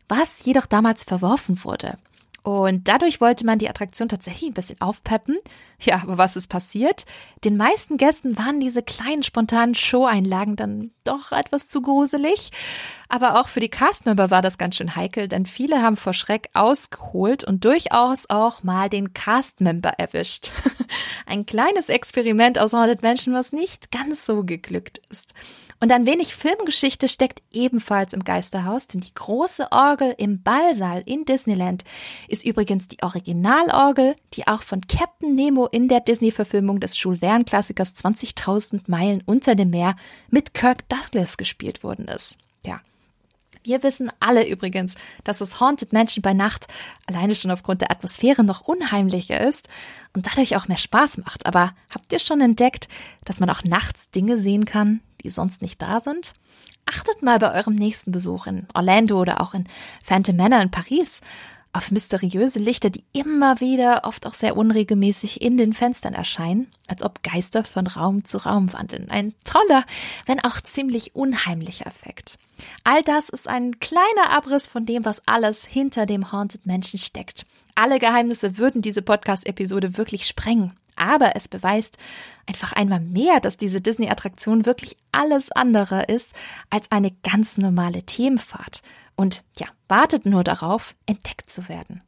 was jedoch damals verworfen wurde. Und dadurch wollte man die Attraktion tatsächlich ein bisschen aufpeppen. Ja, aber was ist passiert? Den meisten Gästen waren diese kleinen spontanen Show-Einlagen dann doch etwas zu gruselig. Aber auch für die Castmember war das ganz schön heikel, denn viele haben vor Schreck ausgeholt und durchaus auch mal den Castmember erwischt. Ein kleines Experiment aus Haunted Menschen, was nicht ganz so geglückt ist. Und ein wenig Filmgeschichte steckt ebenfalls im Geisterhaus, denn die große Orgel im Ballsaal in Disneyland ist übrigens die Originalorgel, die auch von Captain Nemo in der Disney-Verfilmung des Jules Verne-Klassikers 20.000 Meilen unter dem Meer mit Kirk Douglas gespielt worden ist. Ja. Wir wissen alle übrigens, dass das Haunted Mansion bei Nacht alleine schon aufgrund der Atmosphäre noch unheimlicher ist und dadurch auch mehr Spaß macht. Aber habt ihr schon entdeckt, dass man auch nachts Dinge sehen kann, die sonst nicht da sind? Achtet mal bei eurem nächsten Besuch in Orlando oder auch in Phantom Manor in Paris auf mysteriöse Lichter, die immer wieder, oft auch sehr unregelmäßig in den Fenstern erscheinen, als ob Geister von Raum zu Raum wandeln. Ein toller, wenn auch ziemlich unheimlicher Effekt. All das ist ein kleiner Abriss von dem, was alles hinter dem Haunted Menschen steckt. Alle Geheimnisse würden diese Podcast-Episode wirklich sprengen. Aber es beweist einfach einmal mehr, dass diese Disney-Attraktion wirklich alles andere ist als eine ganz normale Themenfahrt. Und ja, wartet nur darauf, entdeckt zu werden.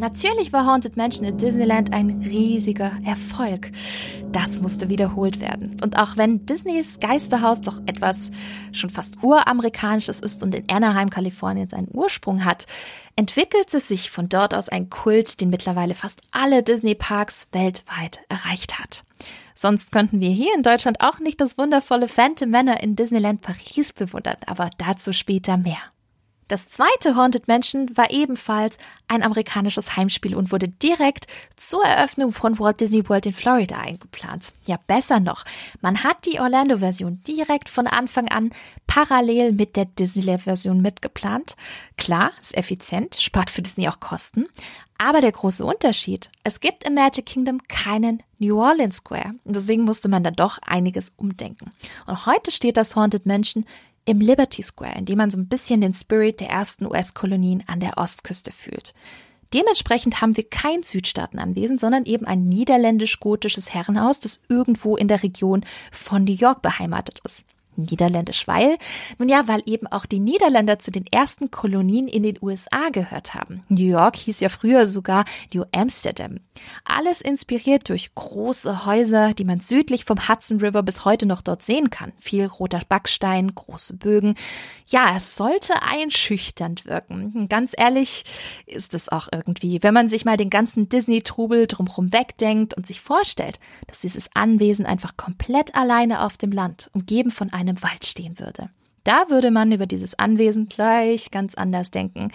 Natürlich war Haunted Mansion in Disneyland ein riesiger Erfolg. Das musste wiederholt werden. Und auch wenn Disneys Geisterhaus doch etwas schon fast uramerikanisches ist und in Anaheim, Kalifornien seinen Ursprung hat, entwickelte sich von dort aus ein Kult, den mittlerweile fast alle Disney-Parks weltweit erreicht hat. Sonst könnten wir hier in Deutschland auch nicht das wundervolle Phantom Manor in Disneyland Paris bewundern, aber dazu später mehr. Das zweite Haunted Mansion war ebenfalls ein amerikanisches Heimspiel und wurde direkt zur Eröffnung von Walt Disney World in Florida eingeplant. Ja, besser noch, man hat die Orlando-Version direkt von Anfang an parallel mit der Disneyland-Version mitgeplant. Klar, ist effizient, spart für Disney auch Kosten. Aber der große Unterschied, es gibt im Magic Kingdom keinen New Orleans Square. Und deswegen musste man da doch einiges umdenken. Und heute steht das Haunted Mansion im Liberty Square, in dem man so ein bisschen den Spirit der ersten US-Kolonien an der Ostküste fühlt. Dementsprechend haben wir kein Südstaatenanwesen, sondern eben ein niederländisch-gotisches Herrenhaus, das irgendwo in der Region von New York beheimatet ist. Niederländisch, weil, nun ja, weil eben auch die Niederländer zu den ersten Kolonien in den USA gehört haben. New York hieß ja früher sogar New Amsterdam. Alles inspiriert durch große Häuser, die man südlich vom Hudson River bis heute noch dort sehen kann. Viel roter Backstein, große Bögen. Ja, es sollte einschüchternd wirken. Ganz ehrlich ist es auch irgendwie, wenn man sich mal den ganzen Disney-Trubel drumherum wegdenkt und sich vorstellt, dass dieses Anwesen einfach komplett alleine auf dem Land, umgeben von einem Wald stehen würde. Da würde man über dieses Anwesen gleich ganz anders denken.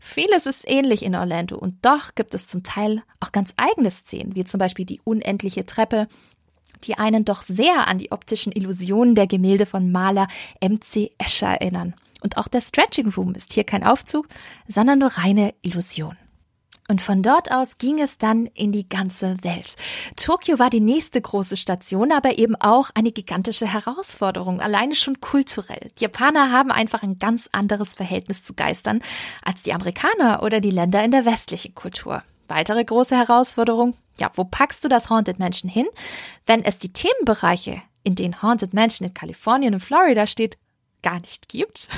Vieles ist ähnlich in Orlando und doch gibt es zum Teil auch ganz eigene Szenen, wie zum Beispiel die unendliche Treppe, die einen doch sehr an die optischen Illusionen der Gemälde von Maler M.C. Escher erinnern. Und auch der Stretching Room ist hier kein Aufzug, sondern nur reine Illusion. Und von dort aus ging es dann in die ganze Welt. Tokio war die nächste große Station, aber eben auch eine gigantische Herausforderung, alleine schon kulturell. Die Japaner haben einfach ein ganz anderes Verhältnis zu Geistern als die Amerikaner oder die Länder in der westlichen Kultur. Weitere große Herausforderung, ja, wo packst du das Haunted Mansion hin, wenn es die Themenbereiche, in denen Haunted Mansion in Kalifornien und Florida steht, gar nicht gibt?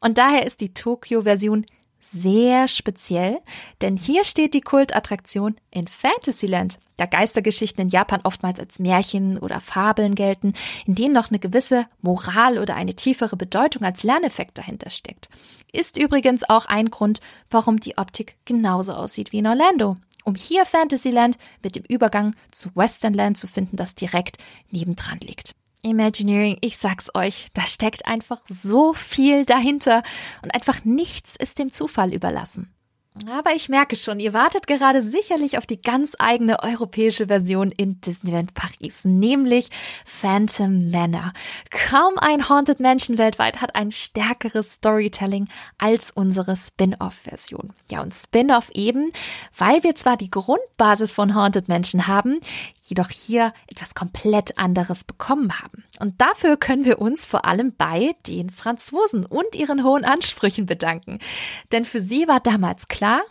Und daher ist die Tokio-Version sehr speziell, denn hier steht die Kultattraktion in Fantasyland, da Geistergeschichten in Japan oftmals als Märchen oder Fabeln gelten, in denen noch eine gewisse Moral oder eine tiefere Bedeutung als Lerneffekt dahinter steckt. Ist übrigens auch ein Grund, warum die Optik genauso aussieht wie in Orlando. Um hier Fantasyland mit dem Übergang zu Westernland zu finden, das direkt nebendran liegt. Imagineering, ich sag's euch, da steckt einfach so viel dahinter und einfach nichts ist dem Zufall überlassen. Aber ich merke schon, ihr wartet gerade sicherlich auf die ganz eigene europäische Version in Disneyland Paris, nämlich Phantom Manor. Kaum ein Haunted Mansion weltweit hat ein stärkeres Storytelling als unsere Spin-off-Version. Ja, und Spin-off eben, weil wir zwar die Grundbasis von Haunted Mansion haben, jedoch hier etwas komplett anderes bekommen haben. Und dafür können wir uns vor allem bei den Franzosen und ihren hohen Ansprüchen bedanken. Denn für sie war damals klar,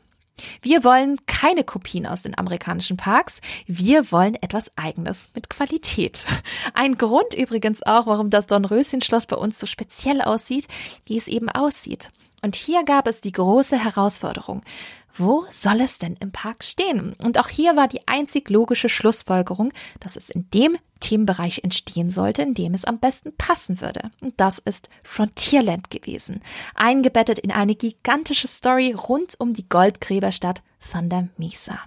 wir wollen keine Kopien aus den amerikanischen Parks. Wir wollen etwas Eigenes mit Qualität. Ein Grund übrigens auch, warum das Dornröschen-Schloss bei uns so speziell aussieht, wie es eben aussieht. Und hier gab es die große Herausforderung. Wo soll es denn im Park stehen? Und auch hier war die einzig logische Schlussfolgerung, dass es in dem Themenbereich entstehen sollte, in dem es am besten passen würde. Und das ist Frontierland gewesen. Eingebettet in eine gigantische Story rund um die Goldgräberstadt Thunder Mesa.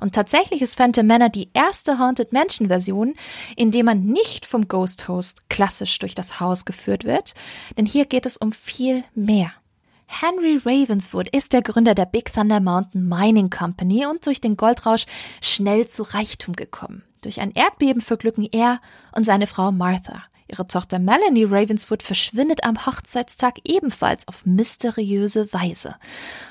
Und tatsächlich ist Phantom Manor die erste Haunted Mansion Version, in der man nicht vom Ghost Host klassisch durch das Haus geführt wird, denn hier geht es um viel mehr. Henry Ravenswood ist der Gründer der Big Thunder Mountain Mining Company und durch den Goldrausch schnell zu Reichtum gekommen. Durch ein Erdbeben verglücken er und seine Frau Martha. Ihre Tochter Melanie Ravenswood verschwindet am Hochzeitstag ebenfalls auf mysteriöse Weise.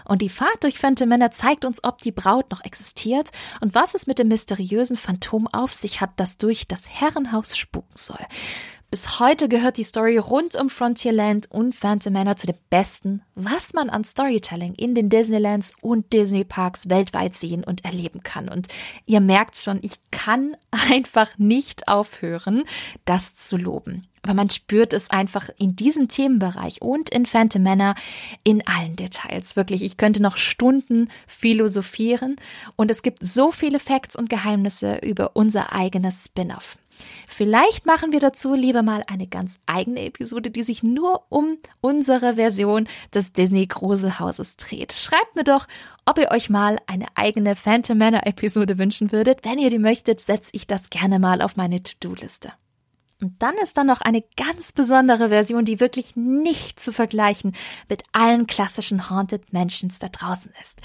Und die Fahrt durch Phantom Manor zeigt uns, ob die Braut noch existiert und was es mit dem mysteriösen Phantom auf sich hat, das durch das Herrenhaus spuken soll. Bis heute gehört die Story rund um Frontierland und Phantom Manor zu den besten, was man an Storytelling in den Disneylands und Disney Parks weltweit sehen und erleben kann. Und ihr merkt schon, ich kann einfach nicht aufhören, das zu loben. Aber man spürt es einfach in diesem Themenbereich und in Phantom Manor in allen Details. Wirklich, ich könnte noch Stunden philosophieren und es gibt so viele Facts und Geheimnisse über unser eigenes Spin-off. Vielleicht machen wir dazu lieber mal eine ganz eigene Episode, die sich nur um unsere Version des Disney Gruselhauses dreht. Schreibt mir doch, ob ihr euch mal eine eigene Phantom Manor Episode wünschen würdet. Wenn ihr die möchtet, setze ich das gerne mal auf meine To-Do-Liste. Und dann ist da noch eine ganz besondere Version, die wirklich nicht zu vergleichen mit allen klassischen Haunted Mansions da draußen ist.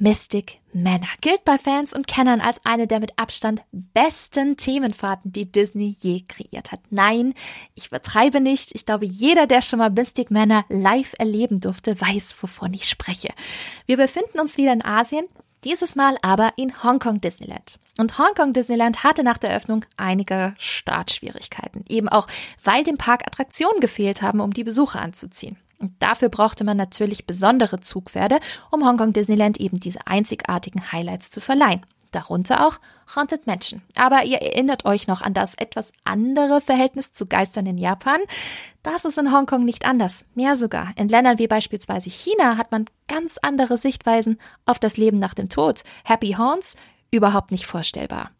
Mystic Manor gilt bei Fans und Kennern als eine der mit Abstand besten Themenfahrten, die Disney je kreiert hat. Nein, ich übertreibe nicht. Ich glaube, jeder, der schon mal Mystic Manor live erleben durfte, weiß, wovon ich spreche. Wir befinden uns wieder in Asien, dieses Mal aber in Hongkong Disneyland. Und Hongkong Disneyland hatte nach der Öffnung einige Startschwierigkeiten, eben auch weil dem Park Attraktionen gefehlt haben, um die Besucher anzuziehen. Und dafür brauchte man natürlich besondere Zugpferde, um Hongkong Disneyland eben diese einzigartigen Highlights zu verleihen. Darunter auch Haunted Mansion. Aber ihr erinnert euch noch an das etwas andere Verhältnis zu Geistern in Japan. Das ist in Hongkong nicht anders. Mehr sogar. In Ländern wie beispielsweise China hat man ganz andere Sichtweisen auf das Leben nach dem Tod. Happy Haunts überhaupt nicht vorstellbar.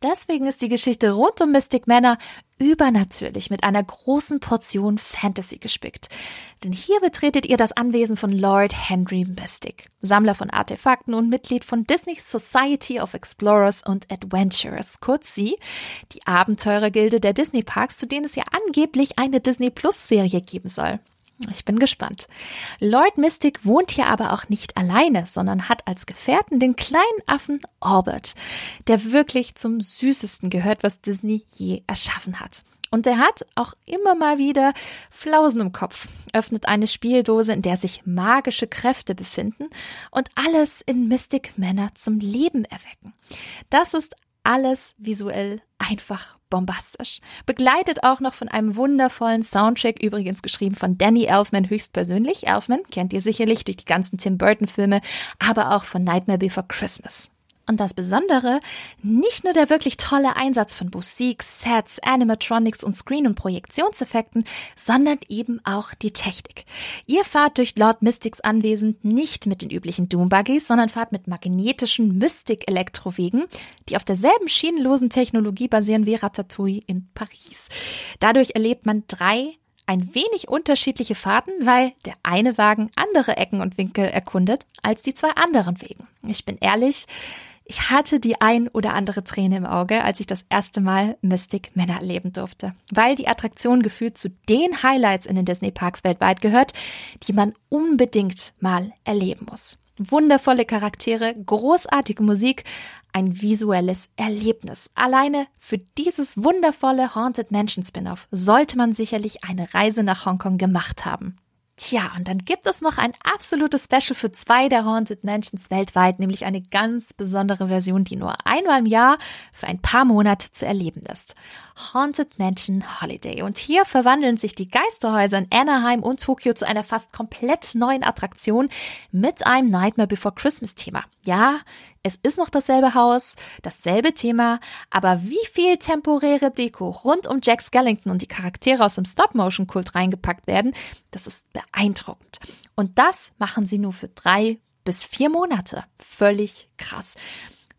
Deswegen ist die Geschichte rund um Mystic Manor übernatürlich mit einer großen Portion Fantasy gespickt. Denn hier betretet ihr das Anwesen von Lord Henry Mystic, Sammler von Artefakten und Mitglied von Disney's Society of Explorers and Adventurers, kurz sie, die Abenteurergilde der Disney Parks, zu denen es ja angeblich eine Disney Plus Serie geben soll. Ich bin gespannt. Lord Mystic wohnt hier aber auch nicht alleine, sondern hat als Gefährten den kleinen Affen Orbit, der wirklich zum süßesten gehört, was Disney je erschaffen hat. Und er hat auch immer mal wieder Flausen im Kopf, öffnet eine Spieldose, in der sich magische Kräfte befinden und alles in Mystic Manor zum Leben erwecken. Das ist alles visuell einfach bombastisch. Begleitet auch noch von einem wundervollen Soundtrack, übrigens geschrieben von Danny Elfman höchstpersönlich. Elfman kennt ihr sicherlich durch die ganzen Tim Burton Filme, aber auch von Nightmare Before Christmas. Und das Besondere, nicht nur der wirklich tolle Einsatz von Musik, Sets, Animatronics und Screen- und Projektionseffekten, sondern eben auch die Technik. Ihr fahrt durch Lord Mystics Anwesen nicht mit den üblichen Doombuggies, sondern fahrt mit magnetischen Mystic-Elektrowegen, die auf derselben schienenlosen Technologie basieren wie Ratatouille in Paris. Dadurch erlebt man drei ein wenig unterschiedliche Fahrten, weil der eine Wagen andere Ecken und Winkel erkundet als die zwei anderen Wegen. Ich bin ehrlich, Ich hatte die ein oder andere Träne im Auge, als ich das erste Mal Mystic Männer erleben durfte, weil die Attraktion gefühlt zu den Highlights in den Disney Parks weltweit gehört, die man unbedingt mal erleben muss. Wundervolle Charaktere, großartige Musik, ein visuelles Erlebnis. Alleine für dieses wundervolle Haunted Mansion Spin-off sollte man sicherlich eine Reise nach Hongkong gemacht haben. Tja, und dann gibt es noch ein absolutes Special für zwei der Haunted Mansions weltweit, nämlich eine ganz besondere Version, die nur einmal im Jahr für ein paar Monate zu erleben ist. Haunted Mansion Holiday. Und hier verwandeln sich die Geisterhäuser in Anaheim und Tokio zu einer fast komplett neuen Attraktion mit einem Nightmare Before Christmas Thema. Ja, es ist noch dasselbe Haus, dasselbe Thema, aber wie viel temporäre Deko rund um Jack Skellington und die Charaktere aus dem Stop-Motion-Kult reingepackt werden, das ist beeindruckend. Und das machen sie nur für drei bis vier Monate. Völlig krass.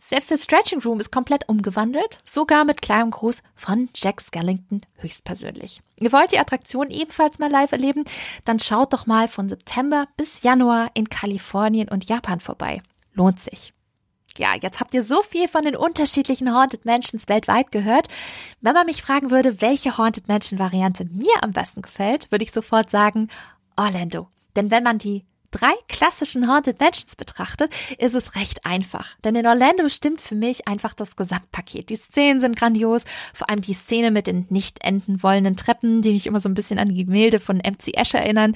Selbst der Stretching Room ist komplett umgewandelt, sogar mit kleinem Gruß von Jack Skellington höchstpersönlich. Ihr wollt die Attraktion ebenfalls mal live erleben? Dann schaut doch mal von September bis Januar in Kalifornien und Japan vorbei. Lohnt sich. Ja, jetzt habt ihr so viel von den unterschiedlichen Haunted Mansions weltweit gehört. Wenn man mich fragen würde, welche Haunted Mansion Variante mir am besten gefällt, würde ich sofort sagen Orlando. Denn wenn man die drei klassischen Haunted Mansions betrachtet, ist es recht einfach. Denn in Orlando stimmt für mich einfach das Gesamtpaket. Die Szenen sind grandios, vor allem die Szene mit den nicht enden wollenden Treppen, die mich immer so ein bisschen an Gemälde von MC Escher erinnern.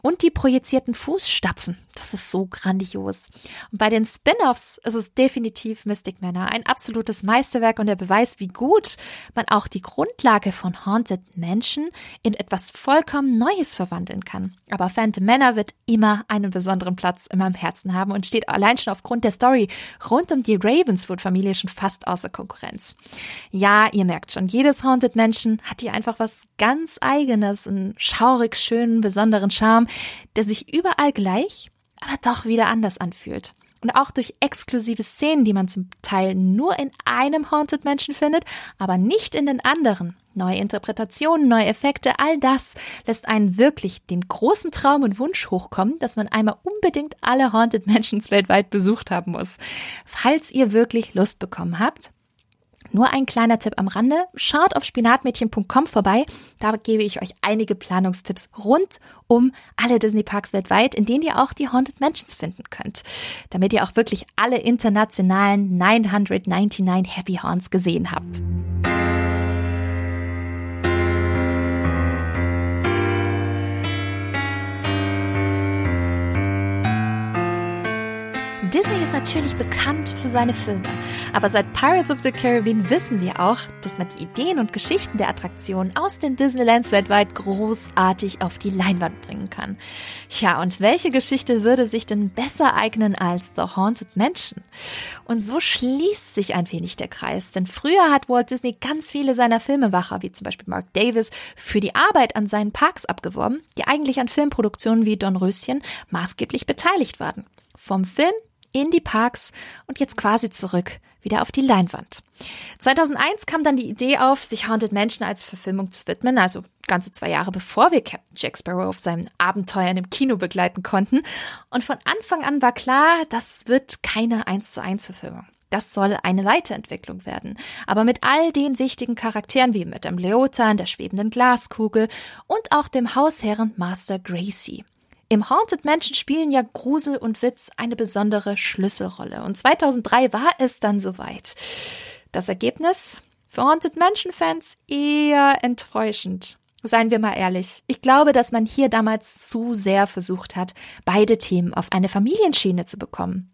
Und die projizierten Fußstapfen. Das ist so grandios. Und bei den Spin-offs ist es definitiv Mystic Manor. Ein absolutes Meisterwerk und der Beweis, wie gut man auch die Grundlage von Haunted Mansion in etwas vollkommen Neues verwandeln kann. Aber Phantom Manor wird immer einen besonderen Platz in meinem Herzen haben und steht allein schon aufgrund der Story rund um die Ravenswood-Familie schon fast außer Konkurrenz. Ja, ihr merkt schon, jedes Haunted Mansion hat hier einfach was ganz Eigenes, einen schaurig schönen, besonderen Charme der sich überall gleich, aber doch wieder anders anfühlt. Und auch durch exklusive Szenen, die man zum Teil nur in einem Haunted Mansion findet, aber nicht in den anderen. Neue Interpretationen, neue Effekte, all das lässt einen wirklich den großen Traum und Wunsch hochkommen, dass man einmal unbedingt alle Haunted Mansions weltweit besucht haben muss. Falls ihr wirklich Lust bekommen habt, nur ein kleiner Tipp am Rande. Schaut auf spinatmädchen.com vorbei. Da gebe ich euch einige Planungstipps rund um alle Disney Parks weltweit, in denen ihr auch die Haunted Mansions finden könnt. Damit ihr auch wirklich alle internationalen 999 Happy Haunts gesehen habt. Ist natürlich bekannt für seine Filme, aber seit Pirates of the Caribbean wissen wir auch, dass man die Ideen und Geschichten der Attraktionen aus den Disneylands weltweit großartig auf die Leinwand bringen kann. Ja, und welche Geschichte würde sich denn besser eignen als The Haunted Mansion? Und so schließt sich ein wenig der Kreis, denn früher hat Walt Disney ganz viele seiner Filmewacher, wie zum Beispiel Mark Davis, für die Arbeit an seinen Parks abgeworben, die eigentlich an Filmproduktionen wie Don Röschen maßgeblich beteiligt waren. Vom Film in die Parks und jetzt quasi zurück wieder auf die Leinwand. 2001 kam dann die Idee auf, sich Haunted Mansion als Verfilmung zu widmen, also ganze zwei Jahre bevor wir Captain Jack Sparrow auf seinen Abenteuern im Kino begleiten konnten. Und von Anfang an war klar, das wird keine 1 zu 1 Verfilmung. Das soll eine Weiterentwicklung werden. Aber mit all den wichtigen Charakteren wie mit dem Leota in der schwebenden Glaskugel und auch dem Hausherren Master Gracie. Im Haunted Mansion spielen ja Grusel und Witz eine besondere Schlüsselrolle. Und 2003 war es dann soweit. Das Ergebnis? Für Haunted Mansion-Fans eher enttäuschend. Seien wir mal ehrlich. Ich glaube, dass man hier damals zu sehr versucht hat, beide Themen auf eine Familienschiene zu bekommen.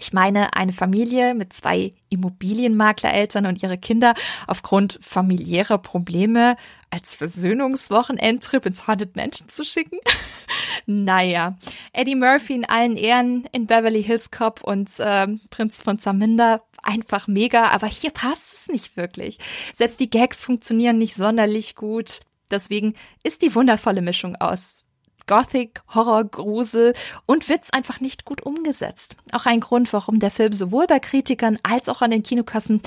Ich meine, eine Familie mit zwei Immobilienmaklereltern und ihre Kinder aufgrund familiärer Probleme als Versöhnungswochenendtrip ins Haunted Mansion zu schicken? naja, Eddie Murphy in allen Ehren in Beverly Hills Cop und äh, Prinz von Zaminder einfach mega, aber hier passt es nicht wirklich. Selbst die Gags funktionieren nicht sonderlich gut. Deswegen ist die wundervolle Mischung aus Gothic, Horror, Grusel und Witz einfach nicht gut umgesetzt. Auch ein Grund, warum der Film sowohl bei Kritikern als auch an den Kinokassen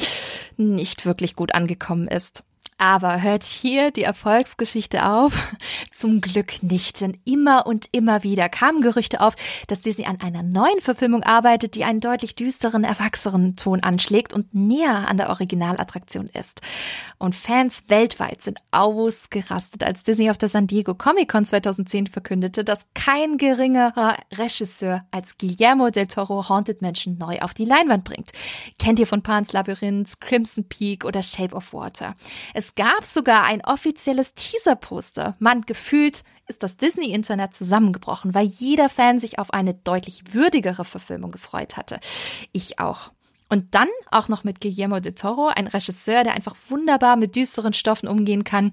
nicht wirklich gut angekommen ist. Aber hört hier die Erfolgsgeschichte auf? Zum Glück nicht, denn immer und immer wieder kamen Gerüchte auf, dass Disney an einer neuen Verfilmung arbeitet, die einen deutlich düsteren, erwachsenen Ton anschlägt und näher an der Originalattraktion ist. Und Fans weltweit sind ausgerastet, als Disney auf der San Diego Comic Con 2010 verkündete, dass kein geringerer Regisseur als Guillermo del Toro Haunted Mansion neu auf die Leinwand bringt. Kennt ihr von Pan's Labyrinth, Crimson Peak oder Shape of Water? Es es gab sogar ein offizielles Teaser-Poster. Man gefühlt ist das Disney-Internet zusammengebrochen, weil jeder Fan sich auf eine deutlich würdigere Verfilmung gefreut hatte. Ich auch. Und dann auch noch mit Guillermo de Toro, ein Regisseur, der einfach wunderbar mit düsteren Stoffen umgehen kann.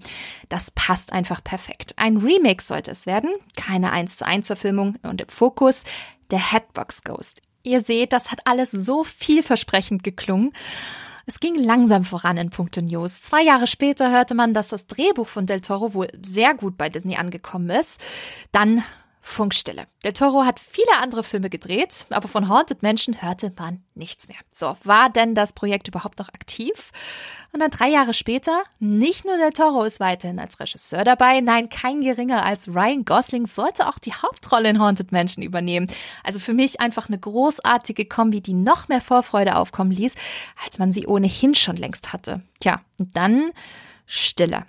Das passt einfach perfekt. Ein Remake sollte es werden, keine 1 zu 1 Verfilmung und im Fokus der Headbox Ghost. Ihr seht, das hat alles so vielversprechend geklungen. Es ging langsam voran in puncto News. Zwei Jahre später hörte man, dass das Drehbuch von Del Toro wohl sehr gut bei Disney angekommen ist. Dann Funkstille. Del Toro hat viele andere Filme gedreht, aber von Haunted Mansion hörte man nichts mehr. So, war denn das Projekt überhaupt noch aktiv? Und dann drei Jahre später, nicht nur Del Toro ist weiterhin als Regisseur dabei, nein, kein geringer als Ryan Gosling sollte auch die Hauptrolle in Haunted Mansion übernehmen. Also für mich einfach eine großartige Kombi, die noch mehr Vorfreude aufkommen ließ, als man sie ohnehin schon längst hatte. Tja, und dann Stille.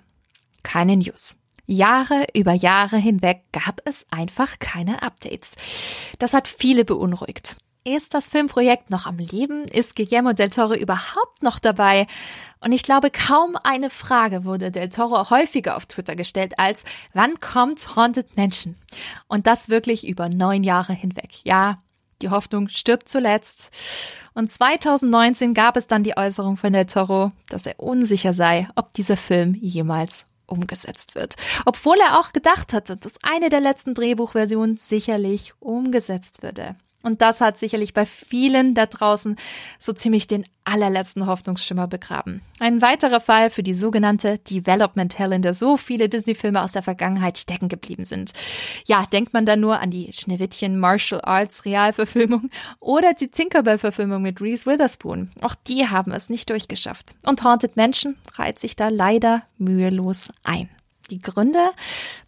Keine News. Jahre über Jahre hinweg gab es einfach keine Updates. Das hat viele beunruhigt. Ist das Filmprojekt noch am Leben? Ist Guillermo del Toro überhaupt noch dabei? Und ich glaube, kaum eine Frage wurde del Toro häufiger auf Twitter gestellt als, wann kommt Haunted Mansion? Und das wirklich über neun Jahre hinweg. Ja, die Hoffnung stirbt zuletzt. Und 2019 gab es dann die Äußerung von del Toro, dass er unsicher sei, ob dieser Film jemals umgesetzt wird. Obwohl er auch gedacht hatte, dass eine der letzten Drehbuchversionen sicherlich umgesetzt würde. Und das hat sicherlich bei vielen da draußen so ziemlich den allerletzten Hoffnungsschimmer begraben. Ein weiterer Fall für die sogenannte Development Hell, in der so viele Disney-Filme aus der Vergangenheit stecken geblieben sind. Ja, denkt man da nur an die Schneewittchen Martial Arts Realverfilmung oder die Tinkerbell-Verfilmung mit Reese Witherspoon. Auch die haben es nicht durchgeschafft. Und Haunted Mansion reiht sich da leider mühelos ein. Die Gründe?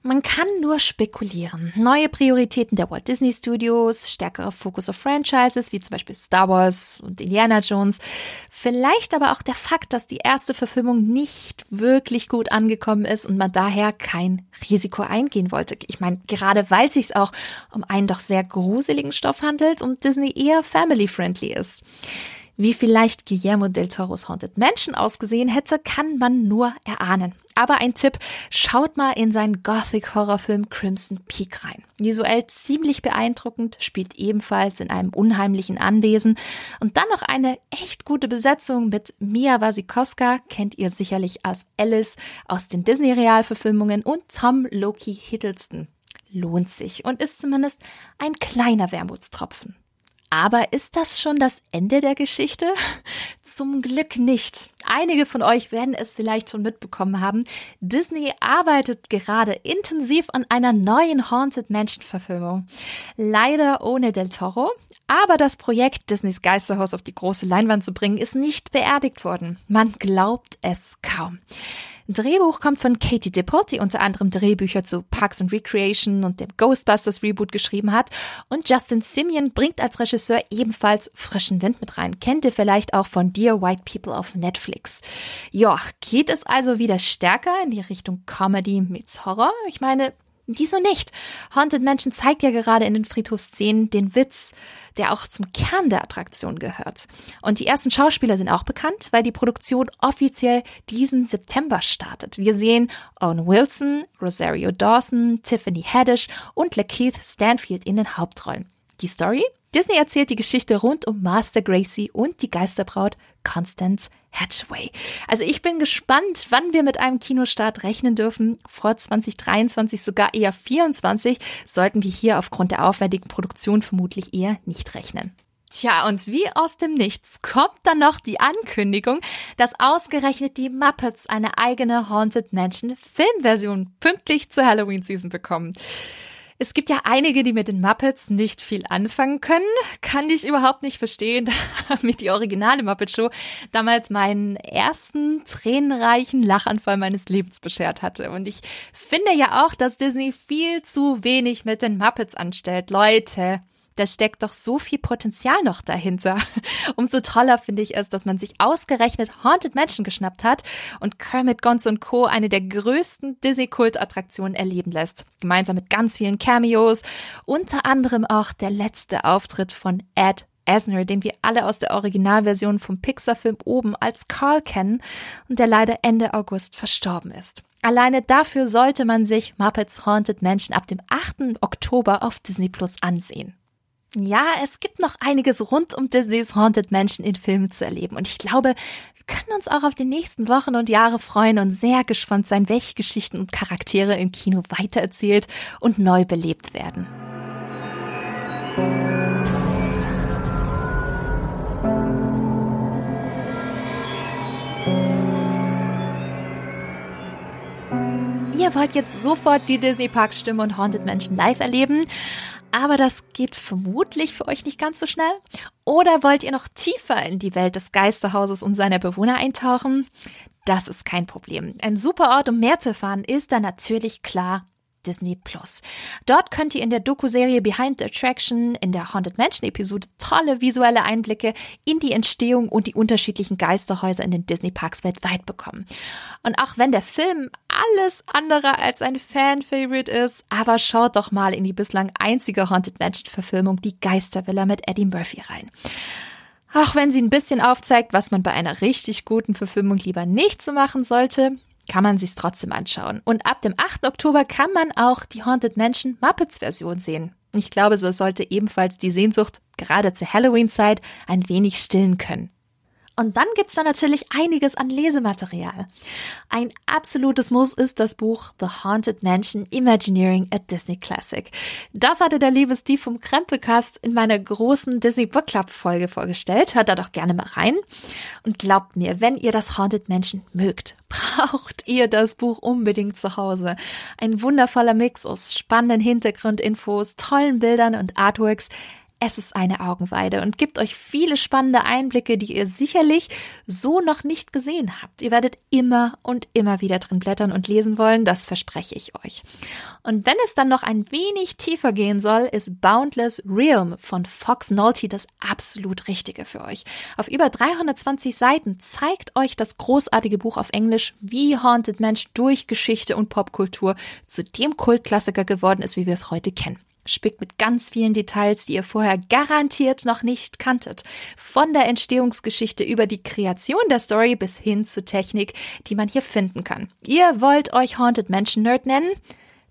Man kann nur spekulieren. Neue Prioritäten der Walt Disney Studios, stärkerer Fokus auf Franchises wie zum Beispiel Star Wars und Indiana Jones. Vielleicht aber auch der Fakt, dass die erste Verfilmung nicht wirklich gut angekommen ist und man daher kein Risiko eingehen wollte. Ich meine, gerade weil es sich auch um einen doch sehr gruseligen Stoff handelt und Disney eher family-friendly ist. Wie vielleicht Guillermo del Toros Haunted Mansion ausgesehen hätte, kann man nur erahnen. Aber ein Tipp, schaut mal in seinen Gothic-Horrorfilm Crimson Peak rein. Visuell ziemlich beeindruckend, spielt ebenfalls in einem unheimlichen Anwesen und dann noch eine echt gute Besetzung mit Mia Wasikowska, kennt ihr sicherlich als Alice aus den Disney-Realverfilmungen und Tom Loki Hiddleston. Lohnt sich und ist zumindest ein kleiner Wermutstropfen. Aber ist das schon das Ende der Geschichte? Zum Glück nicht. Einige von euch werden es vielleicht schon mitbekommen haben. Disney arbeitet gerade intensiv an einer neuen Haunted Mansion Verfilmung. Leider ohne Del Toro. Aber das Projekt, Disneys Geisterhaus auf die große Leinwand zu bringen, ist nicht beerdigt worden. Man glaubt es kaum. Drehbuch kommt von Katie Dippold, die unter anderem Drehbücher zu Parks and Recreation und dem Ghostbusters Reboot geschrieben hat. Und Justin Simeon bringt als Regisseur ebenfalls frischen Wind mit rein. Kennt ihr vielleicht auch von Dear White People auf Netflix. Ja, geht es also wieder stärker in die Richtung Comedy meets Horror? Ich meine, Wieso nicht? Haunted Mansion zeigt ja gerade in den Friedhofsszenen den Witz, der auch zum Kern der Attraktion gehört. Und die ersten Schauspieler sind auch bekannt, weil die Produktion offiziell diesen September startet. Wir sehen Owen Wilson, Rosario Dawson, Tiffany Haddish und Lakeith Stanfield in den Hauptrollen. Die Story? Disney erzählt die Geschichte rund um Master Gracie und die Geisterbraut Constance Hatchway. Also ich bin gespannt, wann wir mit einem Kinostart rechnen dürfen. Vor 2023, sogar eher 24, sollten wir hier aufgrund der aufwendigen Produktion vermutlich eher nicht rechnen. Tja, und wie aus dem Nichts kommt dann noch die Ankündigung, dass ausgerechnet die Muppets eine eigene Haunted Mansion Filmversion pünktlich zur Halloween-Season bekommen. Es gibt ja einige, die mit den Muppets nicht viel anfangen können. Kann ich überhaupt nicht verstehen, damit die originale Muppet Show damals meinen ersten tränenreichen Lachanfall meines Lebens beschert hatte. Und ich finde ja auch, dass Disney viel zu wenig mit den Muppets anstellt. Leute, da steckt doch so viel Potenzial noch dahinter. Umso toller finde ich es, dass man sich ausgerechnet Haunted Mansion geschnappt hat und Kermit, Gonzo und Co. eine der größten Disney-Kult-Attraktionen erleben lässt. Gemeinsam mit ganz vielen Cameos, unter anderem auch der letzte Auftritt von Ed Asner, den wir alle aus der Originalversion vom Pixar-Film oben als Carl kennen und der leider Ende August verstorben ist. Alleine dafür sollte man sich Muppets Haunted Mansion ab dem 8. Oktober auf Disney Plus ansehen. Ja, es gibt noch einiges rund um Disneys Haunted Mansion in Filmen zu erleben. Und ich glaube, wir können uns auch auf die nächsten Wochen und Jahre freuen und sehr gespannt sein, welche Geschichten und Charaktere im Kino weitererzählt und neu belebt werden. Ihr wollt jetzt sofort die Disney Parks Stimme und Haunted Mansion live erleben? Aber das geht vermutlich für euch nicht ganz so schnell. Oder wollt ihr noch tiefer in die Welt des Geisterhauses und seiner Bewohner eintauchen? Das ist kein Problem. Ein super Ort, um mehr zu erfahren, ist da natürlich klar Disney Plus. Dort könnt ihr in der Doku-Serie Behind the Attraction in der Haunted Mansion Episode tolle visuelle Einblicke in die Entstehung und die unterschiedlichen Geisterhäuser in den Disney Parks weltweit bekommen. Und auch wenn der Film alles andere als ein Fan-Favorite ist, aber schaut doch mal in die bislang einzige Haunted Mansion Verfilmung, die Geistervilla mit Eddie Murphy rein. Auch wenn sie ein bisschen aufzeigt, was man bei einer richtig guten Verfilmung lieber nicht so machen sollte, kann man sich trotzdem anschauen. Und ab dem 8. Oktober kann man auch die Haunted Mansion Muppets Version sehen. Ich glaube, so sollte ebenfalls die Sehnsucht, gerade zur Halloween-Zeit, ein wenig stillen können. Und dann gibt's da natürlich einiges an Lesematerial. Ein absolutes Muss ist das Buch The Haunted Mansion Imagineering a Disney Classic. Das hatte der liebe Steve vom Krempelcast in meiner großen Disney Book Club Folge vorgestellt. Hört da doch gerne mal rein. Und glaubt mir, wenn ihr das Haunted Mansion mögt, braucht ihr das Buch unbedingt zu Hause. Ein wundervoller Mix aus spannenden Hintergrundinfos, tollen Bildern und Artworks, es ist eine Augenweide und gibt euch viele spannende Einblicke, die ihr sicherlich so noch nicht gesehen habt. Ihr werdet immer und immer wieder drin blättern und lesen wollen, das verspreche ich euch. Und wenn es dann noch ein wenig tiefer gehen soll, ist Boundless Realm von Fox Nolte das absolut Richtige für euch. Auf über 320 Seiten zeigt euch das großartige Buch auf Englisch, wie Haunted Mensch durch Geschichte und Popkultur zu dem Kultklassiker geworden ist, wie wir es heute kennen spickt mit ganz vielen Details, die ihr vorher garantiert noch nicht kanntet. Von der Entstehungsgeschichte über die Kreation der Story bis hin zur Technik, die man hier finden kann. Ihr wollt euch Haunted Mansion Nerd nennen?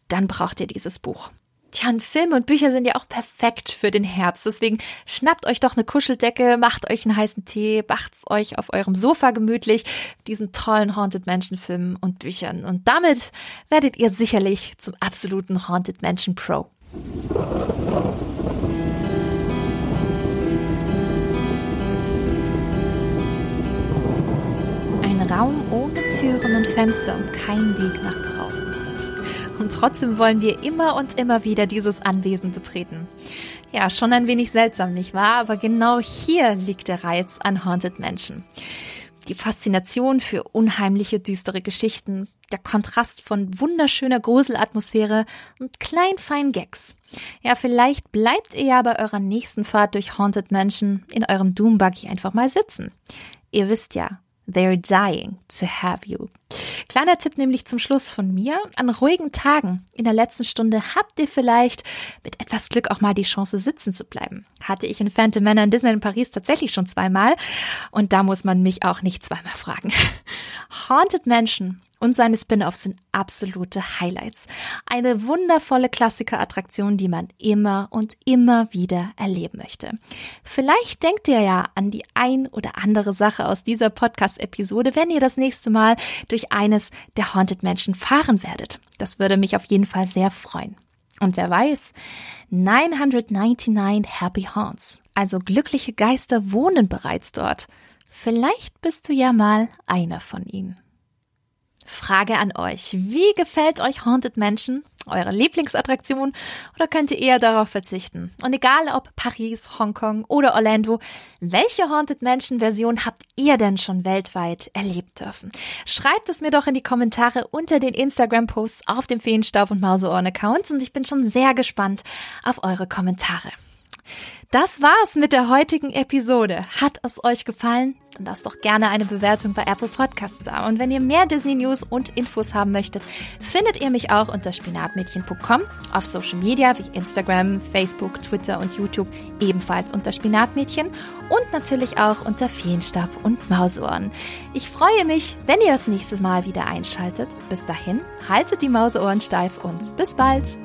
Dann braucht ihr dieses Buch. Tja, und Filme und Bücher sind ja auch perfekt für den Herbst. Deswegen schnappt euch doch eine Kuscheldecke, macht euch einen heißen Tee, macht's euch auf eurem Sofa gemütlich, diesen tollen Haunted Mansion Filmen und Büchern. Und damit werdet ihr sicherlich zum absoluten Haunted Mansion Pro. Ein Raum ohne Türen und Fenster und kein Weg nach draußen. Und trotzdem wollen wir immer und immer wieder dieses Anwesen betreten. Ja, schon ein wenig seltsam, nicht wahr? Aber genau hier liegt der Reiz an Haunted Mansion. Die Faszination für unheimliche, düstere Geschichten, der Kontrast von wunderschöner Gruselatmosphäre und klein feinen Gags. Ja, vielleicht bleibt ihr ja bei eurer nächsten Fahrt durch Haunted Mansion in eurem Doombuggy einfach mal sitzen. Ihr wisst ja, they're dying to have you. Kleiner Tipp nämlich zum Schluss von mir. An ruhigen Tagen in der letzten Stunde habt ihr vielleicht mit etwas Glück auch mal die Chance sitzen zu bleiben. Hatte ich in Phantom Männer in Disney in Paris tatsächlich schon zweimal und da muss man mich auch nicht zweimal fragen. Haunted Mansion und seine Spin-offs sind absolute Highlights. Eine wundervolle Klassikerattraktion, die man immer und immer wieder erleben möchte. Vielleicht denkt ihr ja an die ein oder andere Sache aus dieser Podcast-Episode, wenn ihr das nächste Mal durch eines der Haunted Mansion fahren werdet. Das würde mich auf jeden Fall sehr freuen. Und wer weiß, 999 Happy Haunts, also glückliche Geister wohnen bereits dort. Vielleicht bist du ja mal einer von ihnen. Frage an euch. Wie gefällt euch Haunted Mansion? Eure Lieblingsattraktion? Oder könnt ihr eher darauf verzichten? Und egal ob Paris, Hongkong oder Orlando, welche Haunted Mansion Version habt ihr denn schon weltweit erlebt dürfen? Schreibt es mir doch in die Kommentare unter den Instagram-Posts auf dem Feenstaub und Mauseohren-Accounts und ich bin schon sehr gespannt auf eure Kommentare. Das war's mit der heutigen Episode. Hat es euch gefallen? Dann lasst doch gerne eine Bewertung bei Apple Podcasts da. Und wenn ihr mehr Disney News und Infos haben möchtet, findet ihr mich auch unter spinatmädchen.com, auf Social Media wie Instagram, Facebook, Twitter und YouTube ebenfalls unter Spinatmädchen und natürlich auch unter Feenstab und Mauseohren. Ich freue mich, wenn ihr das nächste Mal wieder einschaltet. Bis dahin, haltet die Mauseohren steif und bis bald!